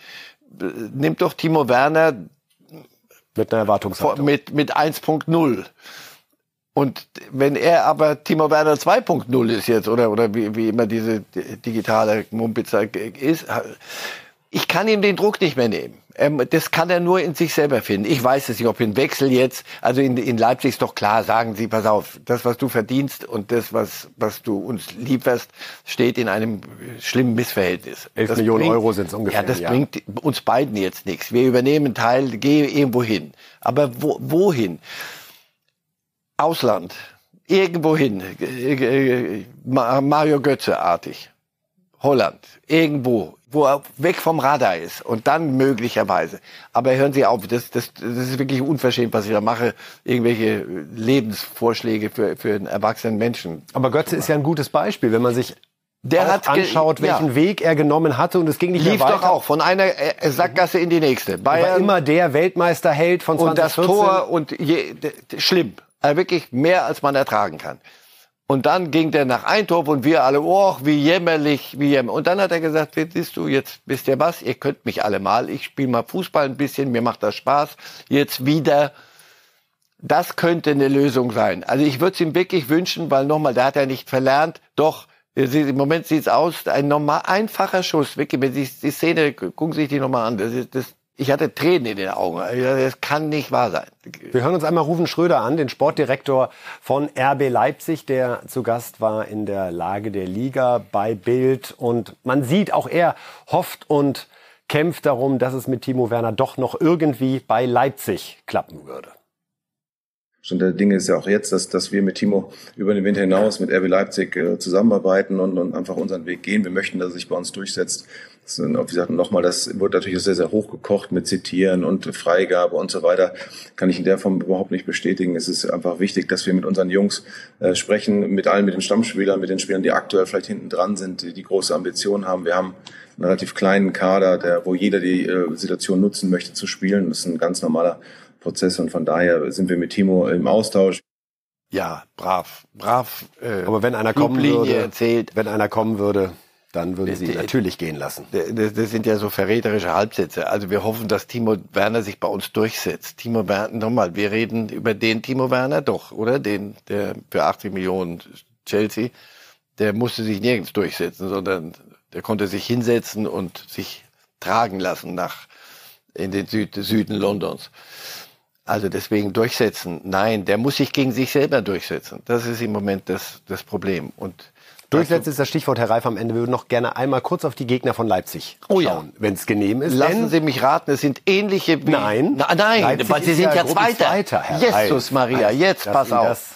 nimmt doch Timo Werner mit einer Erwartungshaltung. Mit, mit 1.0. Und wenn er aber Timo Werner 2.0 ist jetzt, oder, oder wie, wie immer diese digitale Mumpitzer ist, ich kann ihm den Druck nicht mehr nehmen. Ähm, das kann er nur in sich selber finden. Ich weiß es nicht, ob ein Wechsel jetzt, also in, in Leipzig ist doch klar, sagen Sie, pass auf, das, was du verdienst und das, was, was du uns lieferst, steht in einem schlimmen Missverhältnis. 11 das Millionen bringt, Euro sind es ungefähr. Ja, das ja. bringt uns beiden jetzt nichts. Wir übernehmen einen Teil, geh irgendwo hin. Aber wo, wohin? Ausland. Irgendwo hin. Mario Götze-artig. Holland. Irgendwo wo er weg vom Radar ist und dann möglicherweise. Aber hören Sie auf, das, das, das ist wirklich unverschämt, was ich da mache, irgendwelche Lebensvorschläge für, für einen erwachsenen Menschen. Aber Götze ist ja ein gutes Beispiel, wenn man sich der hat anschaut, welchen ja. Weg er genommen hatte und es ging nicht Lief mehr weiter. doch auch von einer äh, Sackgasse in die nächste. Bayern war immer der Weltmeisterheld von 2014. Und das Tor und je, schlimm, also wirklich mehr als man ertragen kann. Und dann ging der nach Eindhoven und wir alle, oh, wie jämmerlich, wie jämmerlich. Und dann hat er gesagt, siehst du, jetzt wisst ihr was, ihr könnt mich alle mal, ich spiele mal Fußball ein bisschen, mir macht das Spaß, jetzt wieder. Das könnte eine Lösung sein. Also ich würde es ihm wirklich wünschen, weil nochmal, der hat ja nicht verlernt, doch, im Moment sieht es aus, ein normal einfacher Schuss, wirklich, wenn Sie die Szene, gucken Sie sich die nochmal an, das, ist, das ich hatte Tränen in den Augen. Das kann nicht wahr sein. Wir hören uns einmal Rufen Schröder an, den Sportdirektor von RB Leipzig, der zu Gast war in der Lage der Liga bei Bild. Und man sieht, auch er hofft und kämpft darum, dass es mit Timo Werner doch noch irgendwie bei Leipzig klappen würde. Schon der Dinge ist ja auch jetzt, dass, dass wir mit Timo über den Winter hinaus mit RB Leipzig äh, zusammenarbeiten und, und einfach unseren Weg gehen. Wir möchten, dass er sich bei uns durchsetzt wie gesagt, nochmal, das wird natürlich sehr, sehr hochgekocht mit Zitieren und Freigabe und so weiter. Kann ich in der Form überhaupt nicht bestätigen. Es ist einfach wichtig, dass wir mit unseren Jungs äh, sprechen, mit allen, mit den Stammspielern, mit den Spielern, die aktuell vielleicht hinten dran sind, die, die große Ambitionen haben. Wir haben einen relativ kleinen Kader, der, wo jeder die äh, Situation nutzen möchte zu spielen. Das ist ein ganz normaler Prozess und von daher sind wir mit Timo im Austausch. Ja, brav, brav. Äh, Aber wenn einer kommen würde, erzählt. wenn einer kommen würde, dann würden Sie ihn natürlich gehen lassen. Das sind ja so verräterische Halbsätze. Also wir hoffen, dass Timo Werner sich bei uns durchsetzt. Timo Werner, nochmal, wir reden über den Timo Werner doch, oder? Den, der für 80 Millionen Chelsea, der musste sich nirgends durchsetzen, sondern der konnte sich hinsetzen und sich tragen lassen nach in den Süd, Süden Londons. Also deswegen durchsetzen. Nein, der muss sich gegen sich selber durchsetzen. Das ist im Moment das, das Problem. Und Durchsetzen ist das Stichwort, Herr Reif, am Ende. Wir würden noch gerne einmal kurz auf die Gegner von Leipzig oh, schauen, ja. wenn es genehm ist. Lassen Sie mich raten, es sind ähnliche wie... Nein. Na, nein, Leipzig weil Sie sind ja, Zweiter. Zweiter Herr Jesus Maria, jetzt pass auf.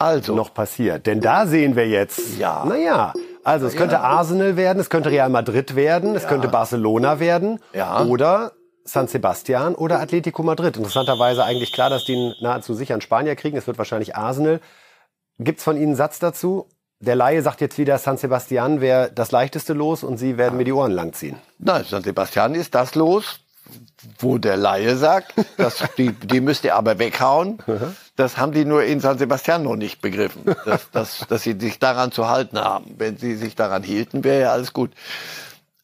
Also. noch passiert. Denn da sehen wir jetzt, ja. naja, also es könnte Arsenal werden, es könnte Real Madrid werden, es könnte Barcelona werden ja. oder San Sebastian oder Atletico Madrid. Interessanterweise eigentlich klar, dass die einen nahezu sicheren Spanier kriegen. Es wird wahrscheinlich Arsenal. Gibt's von Ihnen einen Satz dazu? der Laie sagt jetzt wieder, San Sebastian wäre das leichteste Los und Sie werden mir die Ohren langziehen. Nein, San Sebastian ist das Los, wo der Laie sagt, dass die, die müsst ihr aber weghauen. Das haben die nur in San Sebastian noch nicht begriffen, dass, dass, dass sie sich daran zu halten haben. Wenn sie sich daran hielten, wäre ja alles gut.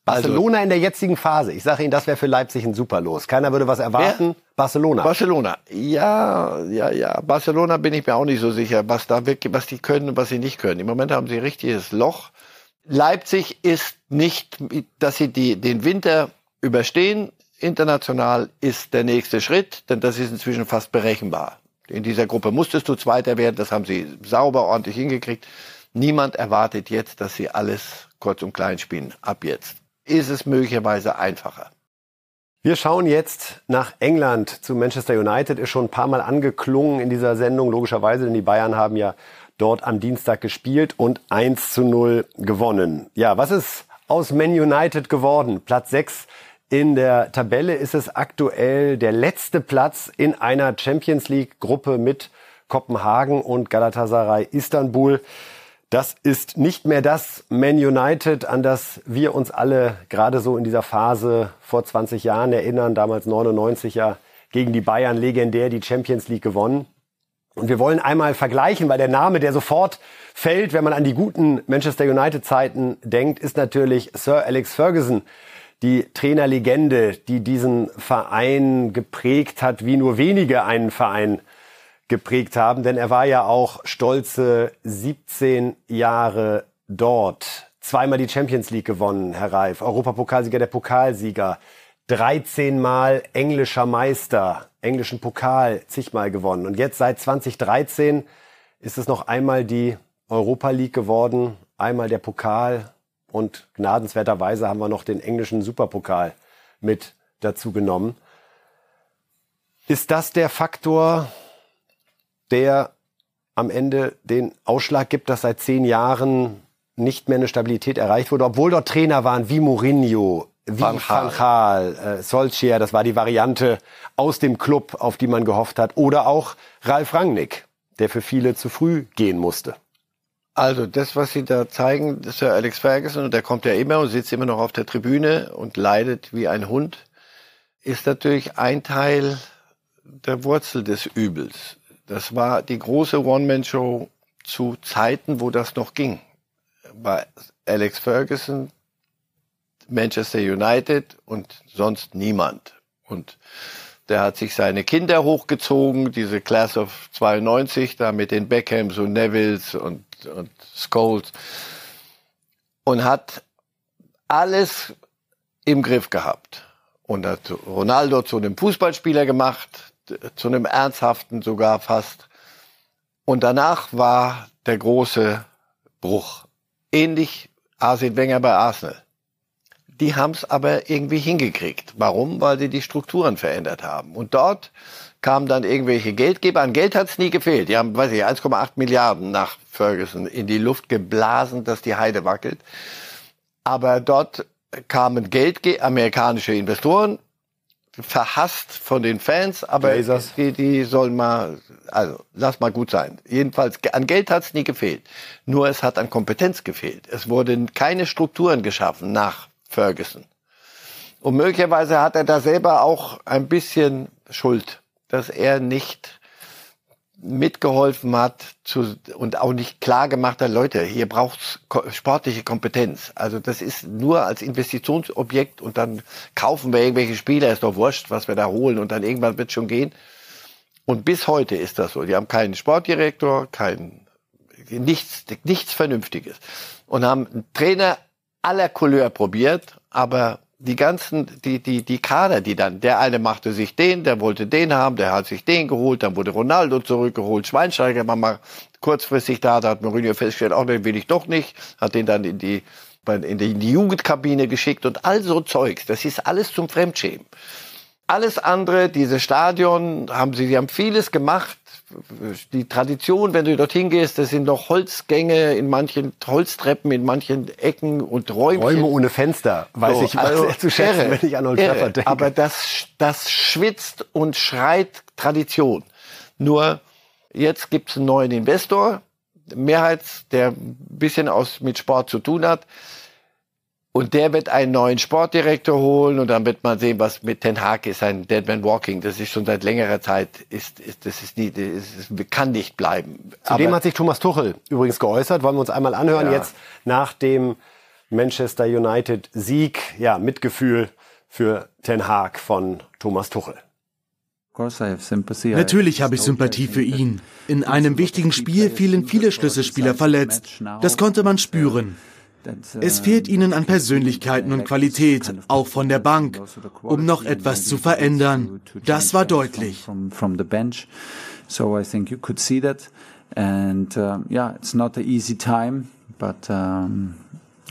Barcelona also, in der jetzigen Phase. Ich sage Ihnen, das wäre für Leipzig ein super Los. Keiner würde was erwarten. Wer? Barcelona. Barcelona. Ja, ja, ja. Barcelona bin ich mir auch nicht so sicher, was da wirklich, was die können und was sie nicht können. Im Moment haben sie ein richtiges Loch. Leipzig ist nicht, dass sie die, den Winter überstehen international ist der nächste Schritt, denn das ist inzwischen fast berechenbar. In dieser Gruppe musstest du Zweiter werden, das haben sie sauber, ordentlich hingekriegt. Niemand erwartet jetzt, dass sie alles kurz und klein spielen. Ab jetzt ist es möglicherweise einfacher. Wir schauen jetzt nach England zu Manchester United. Ist schon ein paar Mal angeklungen in dieser Sendung, logischerweise, denn die Bayern haben ja dort am Dienstag gespielt und 1 zu 0 gewonnen. Ja, was ist aus Man United geworden? Platz 6 in der Tabelle ist es aktuell der letzte Platz in einer Champions League Gruppe mit Kopenhagen und Galatasaray Istanbul. Das ist nicht mehr das Man United, an das wir uns alle gerade so in dieser Phase vor 20 Jahren erinnern. Damals 99 ja gegen die Bayern legendär die Champions League gewonnen. Und wir wollen einmal vergleichen, weil der Name, der sofort fällt, wenn man an die guten Manchester United Zeiten denkt, ist natürlich Sir Alex Ferguson, die Trainerlegende, die diesen Verein geprägt hat, wie nur wenige einen Verein geprägt haben, denn er war ja auch stolze 17 Jahre dort. Zweimal die Champions League gewonnen, Herr Reif, Europapokalsieger, der Pokalsieger, 13 Mal englischer Meister, englischen Pokal zigmal gewonnen. Und jetzt seit 2013 ist es noch einmal die Europa League geworden, einmal der Pokal und gnadenswerterweise haben wir noch den englischen Superpokal mit dazu genommen. Ist das der Faktor, der am Ende den Ausschlag gibt, dass seit zehn Jahren nicht mehr eine Stabilität erreicht wurde, obwohl dort Trainer waren wie Mourinho, wie Van Gaal, Van Gaal äh, Solskjaer, das war die Variante aus dem Club, auf die man gehofft hat, oder auch Ralf Rangnick, der für viele zu früh gehen musste. Also das, was Sie da zeigen, Sir Alex Ferguson, und der kommt ja immer und sitzt immer noch auf der Tribüne und leidet wie ein Hund, ist natürlich ein Teil der Wurzel des Übels. Das war die große One-Man-Show zu Zeiten, wo das noch ging. Bei Alex Ferguson Manchester United und sonst niemand. Und der hat sich seine Kinder hochgezogen, diese Class of 92, da mit den Beckhams und Nevilles und, und Scholes. Und hat alles im Griff gehabt. Und hat Ronaldo zu einem Fußballspieler gemacht, zu einem ernsthaften sogar fast. Und danach war der große Bruch. Ähnlich Arsene Wenger bei Arsenal. Die haben es aber irgendwie hingekriegt. Warum? Weil sie die Strukturen verändert haben. Und dort kamen dann irgendwelche Geldgeber. An Geld hat es nie gefehlt. Die haben, weiß ich, 1,8 Milliarden nach Ferguson in die Luft geblasen, dass die Heide wackelt. Aber dort kamen Geldge amerikanische Investoren, verhasst von den Fans, aber die, die sollen mal, also lass mal gut sein. Jedenfalls, an Geld hat es nie gefehlt. Nur es hat an Kompetenz gefehlt. Es wurden keine Strukturen geschaffen nach Ferguson. Und möglicherweise hat er da selber auch ein bisschen Schuld, dass er nicht mitgeholfen hat zu, und auch nicht klar gemacht hat, Leute, hier braucht's sportliche Kompetenz. Also das ist nur als Investitionsobjekt und dann kaufen wir irgendwelche Spieler, ist doch wurscht, was wir da holen und dann irgendwann wird schon gehen. Und bis heute ist das so. Die haben keinen Sportdirektor, kein, nichts, nichts Vernünftiges. Und haben einen Trainer aller Couleur probiert, aber die ganzen, die, die, die Kader, die dann, der eine machte sich den, der wollte den haben, der hat sich den geholt, dann wurde Ronaldo zurückgeholt, Schweinsteiger war mal kurzfristig da, da hat Mourinho festgestellt, auch den will ich doch nicht, hat den dann in die, in die, in die Jugendkabine geschickt und all so Zeugs, das ist alles zum Fremdschämen. Alles andere, diese Stadion, haben sie, sie haben vieles gemacht, die Tradition, wenn du dorthin gehst, das sind noch Holzgänge in manchen Holztreppen in manchen Ecken und Räume. Räume ohne Fenster, weiß so, ich also sehr zu schätzen, irre, wenn ich an Old Trafford denke. Aber das, das schwitzt und schreit Tradition. Nur jetzt gibt's einen neuen Investor, Mehrheits, der ein bisschen aus, mit Sport zu tun hat. Und der wird einen neuen Sportdirektor holen und dann wird man sehen, was mit Ten Hag ist, ein Deadman Walking. Das ist schon seit längerer Zeit, ist, ist, das ist nie, das ist, kann nicht bleiben. Zudem hat sich Thomas Tuchel übrigens geäußert, wollen wir uns einmal anhören, ja. jetzt nach dem Manchester United Sieg, ja, Mitgefühl für Ten Hag von Thomas Tuchel. Natürlich habe ich Sympathie für ihn. In einem wichtigen Spiel fielen viele Schlüsselspieler verletzt. Das konnte man spüren. Es fehlt ihnen an Persönlichkeiten und Qualität, auch von der Bank, um noch etwas zu verändern. Das war deutlich. So I think you could see that. And uh, yeah, it's not an easy time, but um,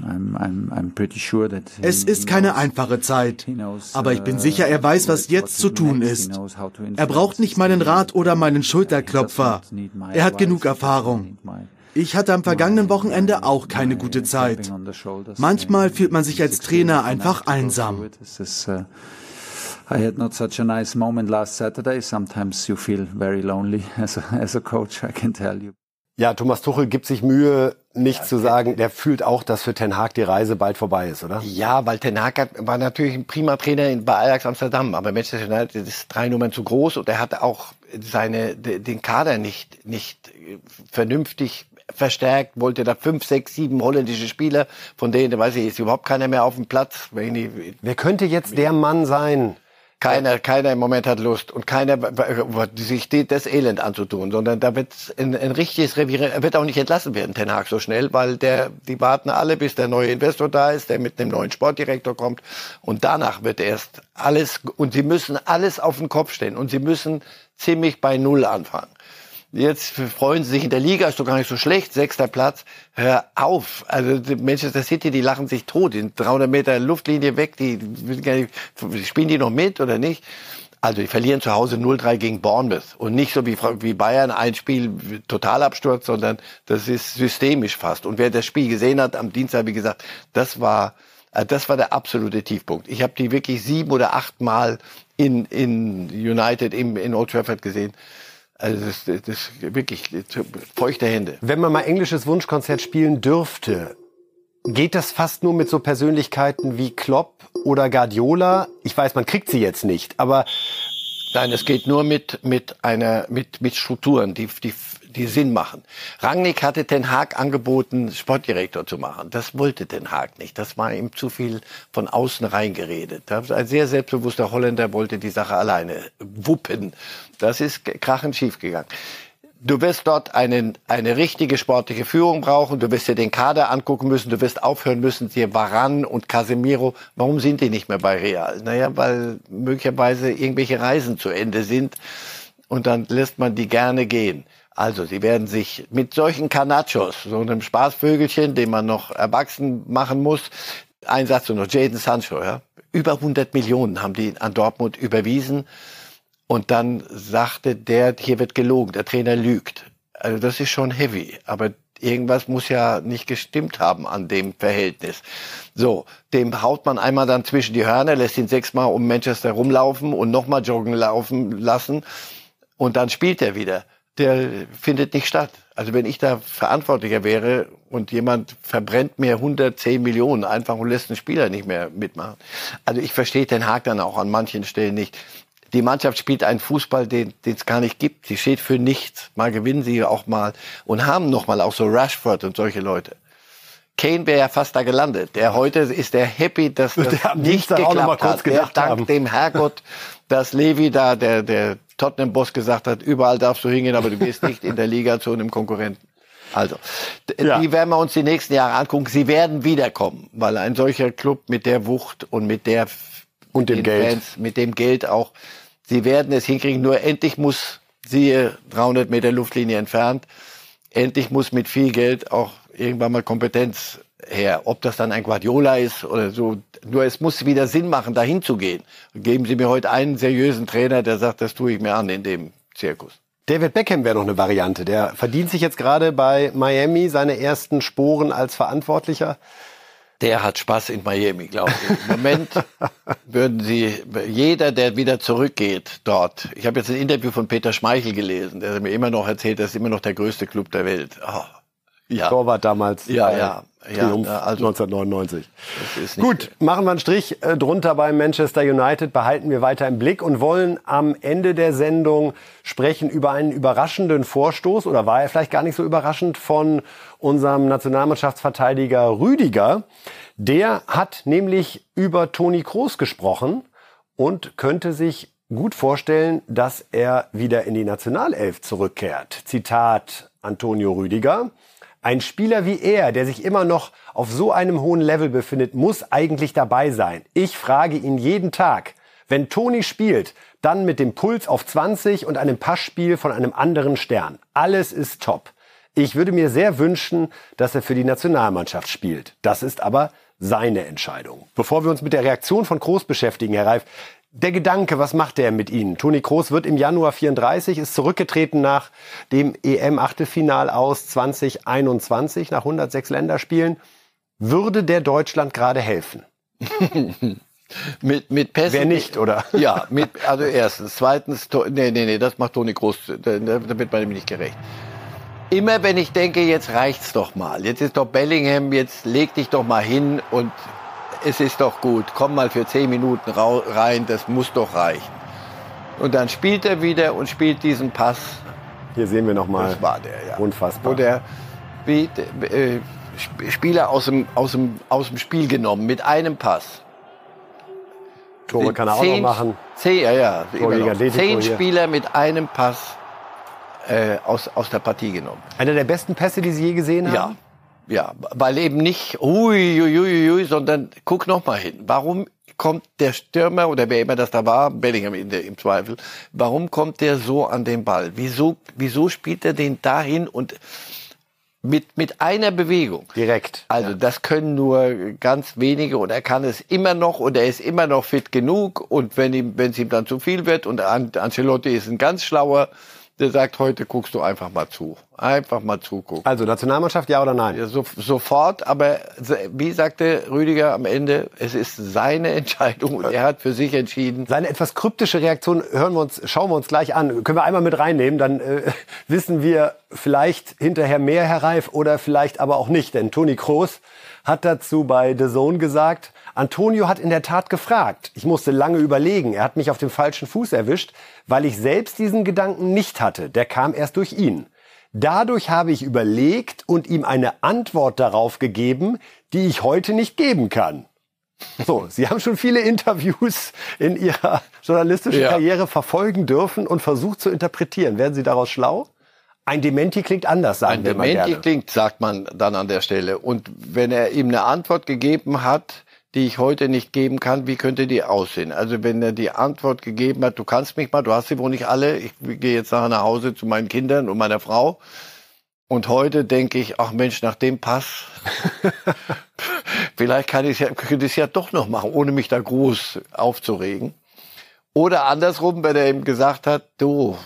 I'm, I'm, I'm pretty sure that es ist keine einfache Zeit, aber ich bin sicher, er weiß, was jetzt zu tun ist. Er braucht nicht meinen Rat oder meinen Schulterklopfer. Er hat genug Erfahrung. Ich hatte am vergangenen Wochenende auch keine gute Zeit. Manchmal fühlt man sich als Trainer einfach einsam. I had not such a nice moment last Saturday. Sometimes you feel very lonely as a, as a coach, I can tell you. Ja, Thomas Tuchel gibt sich Mühe, nicht ja, zu sagen, der fühlt auch, dass für Ten Hag die Reise bald vorbei ist, oder? Ja, weil Ten Hag war natürlich ein prima Trainer bei Ajax Amsterdam, aber Manchester United ist drei Nummern zu groß und er hatte auch seine, den Kader nicht, nicht vernünftig verstärkt, wollte da fünf, sechs, sieben holländische Spieler, von denen, weiß ich, ist überhaupt keiner mehr auf dem Platz. Wer könnte jetzt der Mann sein, keiner, keiner im Moment hat Lust und keiner sich das Elend anzutun, sondern da wird ein, ein richtiges Revier, er wird auch nicht entlassen werden, Ten Hag so schnell, weil der, die warten alle, bis der neue Investor da ist, der mit einem neuen Sportdirektor kommt und danach wird erst alles, und sie müssen alles auf den Kopf stellen und sie müssen ziemlich bei Null anfangen. Jetzt freuen sie sich in der Liga, ist doch gar nicht so schlecht, sechster Platz. Hör auf. Also Manchester City, die lachen sich tot, die 300 Meter Luftlinie weg, die, die spielen die noch mit oder nicht? Also die verlieren zu Hause 0-3 gegen Bournemouth und nicht so wie, wie Bayern ein Spiel Totalabsturz, sondern das ist systemisch fast. Und wer das Spiel gesehen hat am Dienstag, wie gesagt, das war äh, das war der absolute Tiefpunkt. Ich habe die wirklich sieben oder acht Mal in, in United im, in Old Trafford gesehen. Also das, das ist wirklich feuchte Hände. Wenn man mal englisches Wunschkonzert spielen dürfte, geht das fast nur mit so Persönlichkeiten wie Klopp oder Guardiola? Ich weiß, man kriegt sie jetzt nicht, aber Nein, es geht nur mit, mit einer, mit, mit Strukturen, die, die die Sinn machen. Rangnick hatte Den Haag angeboten, Sportdirektor zu machen. Das wollte Den Haag nicht. Das war ihm zu viel von außen reingeredet. Ein sehr selbstbewusster Holländer wollte die Sache alleine wuppen. Das ist krachend schiefgegangen. Du wirst dort einen, eine richtige sportliche Führung brauchen. Du wirst dir den Kader angucken müssen. Du wirst aufhören müssen, dir Varan und Casemiro. Warum sind die nicht mehr bei Real? Naja, weil möglicherweise irgendwelche Reisen zu Ende sind. Und dann lässt man die gerne gehen. Also, sie werden sich mit solchen Canachos, so einem Spaßvögelchen, den man noch erwachsen machen muss, ein Satz noch, Jaden Sancho, ja, über 100 Millionen haben die an Dortmund überwiesen. Und dann sagte der, hier wird gelogen, der Trainer lügt. Also das ist schon heavy, aber irgendwas muss ja nicht gestimmt haben an dem Verhältnis. So, dem haut man einmal dann zwischen die Hörner, lässt ihn sechsmal um Manchester rumlaufen und nochmal joggen laufen lassen und dann spielt er wieder der findet nicht statt. Also wenn ich da Verantwortlicher wäre und jemand verbrennt mir 110 Millionen einfach und lässt einen Spieler nicht mehr mitmachen. Also ich verstehe den Haag dann auch an manchen Stellen nicht. Die Mannschaft spielt einen Fußball, den es gar nicht gibt. Sie steht für nichts. Mal gewinnen sie auch mal und haben noch mal auch so Rashford und solche Leute. Kane wäre ja fast da gelandet. Der heute ist der happy, dass das nicht geklappt hat. Der dank dem Herrgott, dass Levi da, der, der Tottenham-Boss gesagt hat, überall darfst du hingehen, aber du gehst nicht in der Liga zu einem Konkurrenten. Also, ja. die werden wir uns die nächsten Jahre angucken. Sie werden wiederkommen, weil ein solcher Club mit der Wucht und mit der und dem Geld, Fans, mit dem Geld auch, sie werden es hinkriegen. Nur endlich muss siehe 300 Meter Luftlinie entfernt, endlich muss mit viel Geld auch irgendwann mal Kompetenz her. Ob das dann ein Guardiola ist oder so. Nur es muss wieder Sinn machen, dahin zu gehen. Geben Sie mir heute einen seriösen Trainer, der sagt, das tue ich mir an in dem Zirkus. David Beckham wäre noch eine Variante. Der verdient sich jetzt gerade bei Miami seine ersten Sporen als Verantwortlicher. Der hat Spaß in Miami, glaube ich. Im Moment würden Sie, jeder, der wieder zurückgeht dort. Ich habe jetzt ein Interview von Peter Schmeichel gelesen, der mir immer noch erzählt, das ist immer noch der größte Club der Welt. Oh, ja. Torwart damals. Ja, ja. Triumph ja, also 1999. Gut, machen wir einen Strich äh, drunter bei Manchester United, behalten wir weiter im Blick und wollen am Ende der Sendung sprechen über einen überraschenden Vorstoß, oder war er vielleicht gar nicht so überraschend, von unserem Nationalmannschaftsverteidiger Rüdiger. Der hat nämlich über Toni Kroos gesprochen und könnte sich gut vorstellen, dass er wieder in die Nationalelf zurückkehrt. Zitat Antonio Rüdiger. Ein Spieler wie er, der sich immer noch auf so einem hohen Level befindet, muss eigentlich dabei sein. Ich frage ihn jeden Tag. Wenn Toni spielt, dann mit dem Puls auf 20 und einem Passspiel von einem anderen Stern. Alles ist top. Ich würde mir sehr wünschen, dass er für die Nationalmannschaft spielt. Das ist aber seine Entscheidung. Bevor wir uns mit der Reaktion von Groß beschäftigen, Herr Reif, der Gedanke, was macht er mit Ihnen? Toni Kroos wird im Januar 34, ist zurückgetreten nach dem EM-Achtelfinal aus 2021, nach 106 Länderspielen. Würde der Deutschland gerade helfen? mit, mit Pässen. Wer nicht, oder? Ja, mit, also erstens. Zweitens, nee, nee, nee, das macht Toni da wird man ihm nicht gerecht. Immer wenn ich denke, jetzt reicht's doch mal. Jetzt ist doch Bellingham, jetzt leg dich doch mal hin und es ist doch gut. Komm mal für zehn Minuten rein, das muss doch reichen. Und dann spielt er wieder und spielt diesen Pass. Hier sehen wir nochmal. Das war der, ja. Unfassbar. Wo der wie, äh, Spieler aus dem, aus, dem, aus dem Spiel genommen mit einem Pass. Tore kann er auch noch machen. Zehn, ja, ja. Zehn Spieler mit einem Pass äh, aus, aus der Partie genommen. Einer der besten Pässe, die Sie je gesehen haben? Ja. Ja, weil eben nicht ui, ui, ui, ui, sondern guck noch mal hin. Warum kommt der Stürmer oder wer immer das da war, Bellingham in der, im Zweifel, warum kommt der so an den Ball? Wieso, wieso spielt er den dahin und mit, mit einer Bewegung. Direkt. Also ja. das können nur ganz wenige und er kann es immer noch und er ist immer noch fit genug und wenn ihm, wenn es ihm dann zu viel wird und Ancelotti ist ein ganz schlauer, der sagt, heute guckst du einfach mal zu. Einfach mal zugucken. Also Nationalmannschaft, ja oder nein? Ja, so, sofort, aber wie sagte Rüdiger am Ende, es ist seine Entscheidung und er hat für sich entschieden. Seine etwas kryptische Reaktion hören wir uns, schauen wir uns gleich an. Können wir einmal mit reinnehmen, dann äh, wissen wir vielleicht hinterher mehr, Herr Reif, oder vielleicht aber auch nicht. Denn Toni Kroos hat dazu bei The Zone gesagt, Antonio hat in der Tat gefragt. Ich musste lange überlegen. Er hat mich auf dem falschen Fuß erwischt, weil ich selbst diesen Gedanken nicht hatte. Der kam erst durch ihn. Dadurch habe ich überlegt und ihm eine Antwort darauf gegeben, die ich heute nicht geben kann. So, Sie haben schon viele Interviews in Ihrer journalistischen ja. Karriere verfolgen dürfen und versucht zu interpretieren. Werden Sie daraus schlau? Ein Dementi klingt anders, sagen Ein Dementi klingt, sagt man dann an der Stelle. Und wenn er ihm eine Antwort gegeben hat, die ich heute nicht geben kann, wie könnte die aussehen? Also wenn er die Antwort gegeben hat, du kannst mich mal, du hast sie wohl nicht alle, ich gehe jetzt nachher nach Hause zu meinen Kindern und meiner Frau. Und heute denke ich, ach Mensch, nach dem Pass, vielleicht kann ich ja, könnte ich es ja doch noch machen, ohne mich da groß aufzuregen. Oder andersrum, wenn er ihm gesagt hat, du,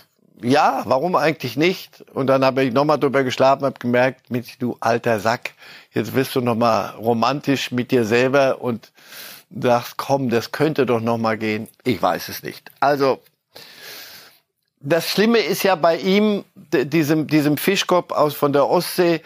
ja, warum eigentlich nicht? Und dann habe ich nochmal drüber geschlafen, habe gemerkt, mit du alter Sack, jetzt wirst du nochmal romantisch mit dir selber und sagst, komm, das könnte doch nochmal gehen. Ich weiß es nicht. Also, das Schlimme ist ja bei ihm, diesem, diesem Fischkopf aus von der Ostsee,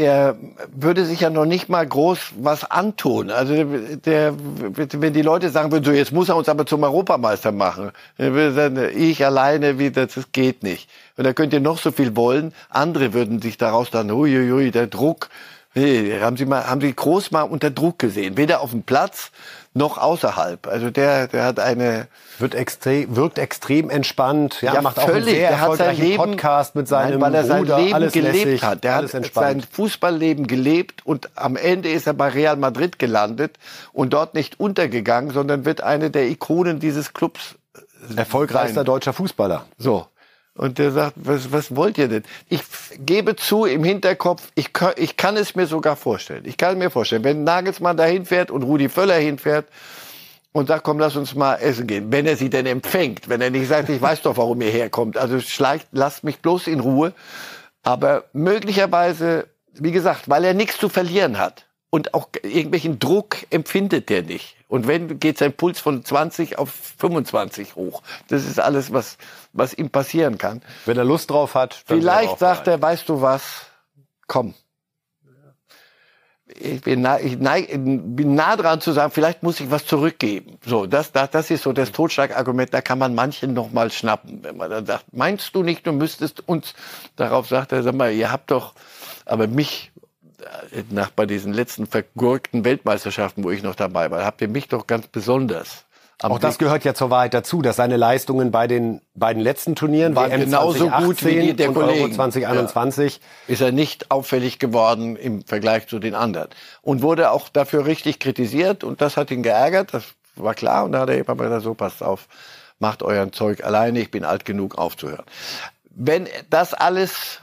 der würde sich ja noch nicht mal groß was antun. Also der, wenn die Leute sagen würden, so jetzt muss er uns aber zum Europameister machen, ich alleine, wie das, das geht nicht. Und da könnt ihr noch so viel wollen, andere würden sich daraus dann, uiuiui, der Druck, hey, haben Sie mal, haben Sie groß mal unter Druck gesehen, weder auf dem Platz noch außerhalb. Also der, der hat eine wird extrem, wirkt extrem entspannt. Ja, ja macht völlig. auch einen sehr der hat sein Leben, Podcast mit seinem nein, weil er sein Bruder, Leben alles gelebt lässig, hat. Der hat sein Fußballleben gelebt und am Ende ist er bei Real Madrid gelandet und dort nicht untergegangen, sondern wird eine der Ikonen dieses Clubs. Erfolgreichster sein. deutscher Fußballer. So. Und der sagt, was, was wollt ihr denn? Ich gebe zu, im Hinterkopf, ich, ich kann es mir sogar vorstellen. Ich kann mir vorstellen, wenn Nagelsmann dahin fährt und Rudi Völler hinfährt und sagt, komm, lass uns mal essen gehen. Wenn er sie denn empfängt, wenn er nicht sagt, ich weiß doch, warum ihr herkommt. Also schleicht, lasst mich bloß in Ruhe. Aber möglicherweise, wie gesagt, weil er nichts zu verlieren hat und auch irgendwelchen Druck empfindet der nicht. Und wenn, geht sein Puls von 20 auf 25 hoch. Das ist alles, was, was ihm passieren kann. Wenn er Lust drauf hat. Dann Vielleicht sagt er, weißt du was, komm. Ich bin, nah, ich neig, bin nah dran zu sagen, vielleicht muss ich was zurückgeben. So, das, das, das ist so das Totschlagargument. Da kann man manchen noch mal schnappen, wenn man dann sagt, meinst du nicht, du müsstest uns? Darauf sagt er, sag mal, ihr habt doch, aber mich nach bei diesen letzten vergurkten Weltmeisterschaften, wo ich noch dabei war, habt ihr mich doch ganz besonders Auch das gehört ja zur Wahrheit dazu, dass seine Leistungen bei den beiden letzten Turnieren waren WM genauso 2018 gut wie die der und Kollegen. Euro 2021. Ja. Ist er nicht auffällig geworden im Vergleich zu den anderen. Und wurde auch dafür richtig kritisiert und das hat ihn geärgert, das war klar. Und da hat er eben gesagt, so passt auf, macht euren Zeug alleine, ich bin alt genug aufzuhören. Wenn das alles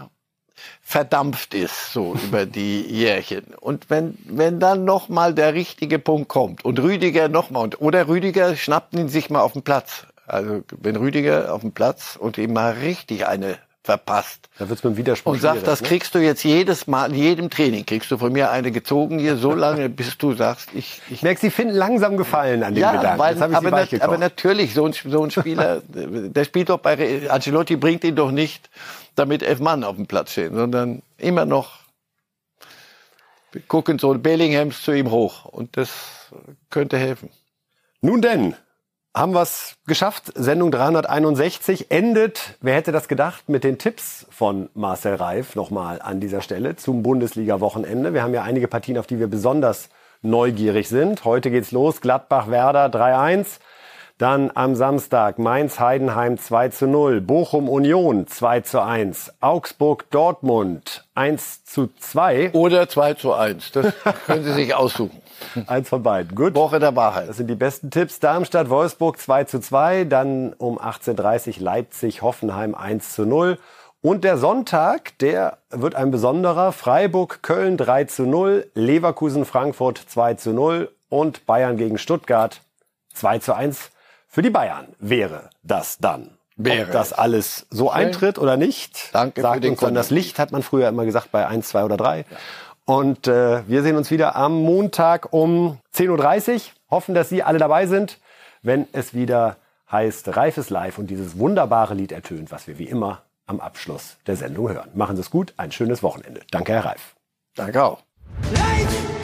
verdampft ist, so über die Jährchen. Und wenn, wenn dann noch mal der richtige Punkt kommt und Rüdiger noch mal, und, oder Rüdiger schnappt ihn sich mal auf den Platz. Also wenn Rüdiger auf dem Platz und ihm mal richtig eine verpasst. Da wird's mit dem Widerspruch Und sagt, das ne? kriegst du jetzt jedes Mal, in jedem Training kriegst du von mir eine gezogen hier so lange, bis du sagst, ich, ich Merkst, Sie finden langsam Gefallen an dem ja, Gedanken. weil, aber, nat aber natürlich, so ein, so ein Spieler, der spielt doch bei, Ancelotti bringt ihn doch nicht, damit elf Mann auf dem Platz stehen, sondern immer noch gucken so Bellinghams zu ihm hoch. Und das könnte helfen. Nun denn, haben wir es geschafft. Sendung 361 endet, wer hätte das gedacht, mit den Tipps von Marcel Reif nochmal an dieser Stelle zum Bundesliga-Wochenende. Wir haben ja einige Partien, auf die wir besonders neugierig sind. Heute geht's los, Gladbach-Werder 3-1. Dann am Samstag Mainz-Heidenheim 2 zu 0, Bochum-Union 2 zu 1, Augsburg-Dortmund 1 zu 2. Oder 2 zu 1. Das können Sie sich aussuchen. Eins von beiden. Gut. Woche der Wahrheit. Das sind die besten Tipps. Darmstadt, Wolfsburg 2 zu 2, dann um 18.30 Leipzig, Hoffenheim 1 zu 0. Und der Sonntag, der wird ein besonderer. Freiburg, Köln 3 zu 0, Leverkusen, Frankfurt 2 zu 0 und Bayern gegen Stuttgart 2 zu 1 für die Bayern. Wäre das dann? Wäre Ob das es. alles so eintritt oder nicht, Danke sagt uns dann das. Licht, hat man früher immer gesagt bei 1, 2 oder 3. Und äh, wir sehen uns wieder am Montag um 10.30 Uhr. Hoffen, dass Sie alle dabei sind, wenn es wieder heißt Reifes Live und dieses wunderbare Lied ertönt, was wir wie immer am Abschluss der Sendung hören. Machen Sie es gut, ein schönes Wochenende. Danke, Herr Reif. Danke auch. Life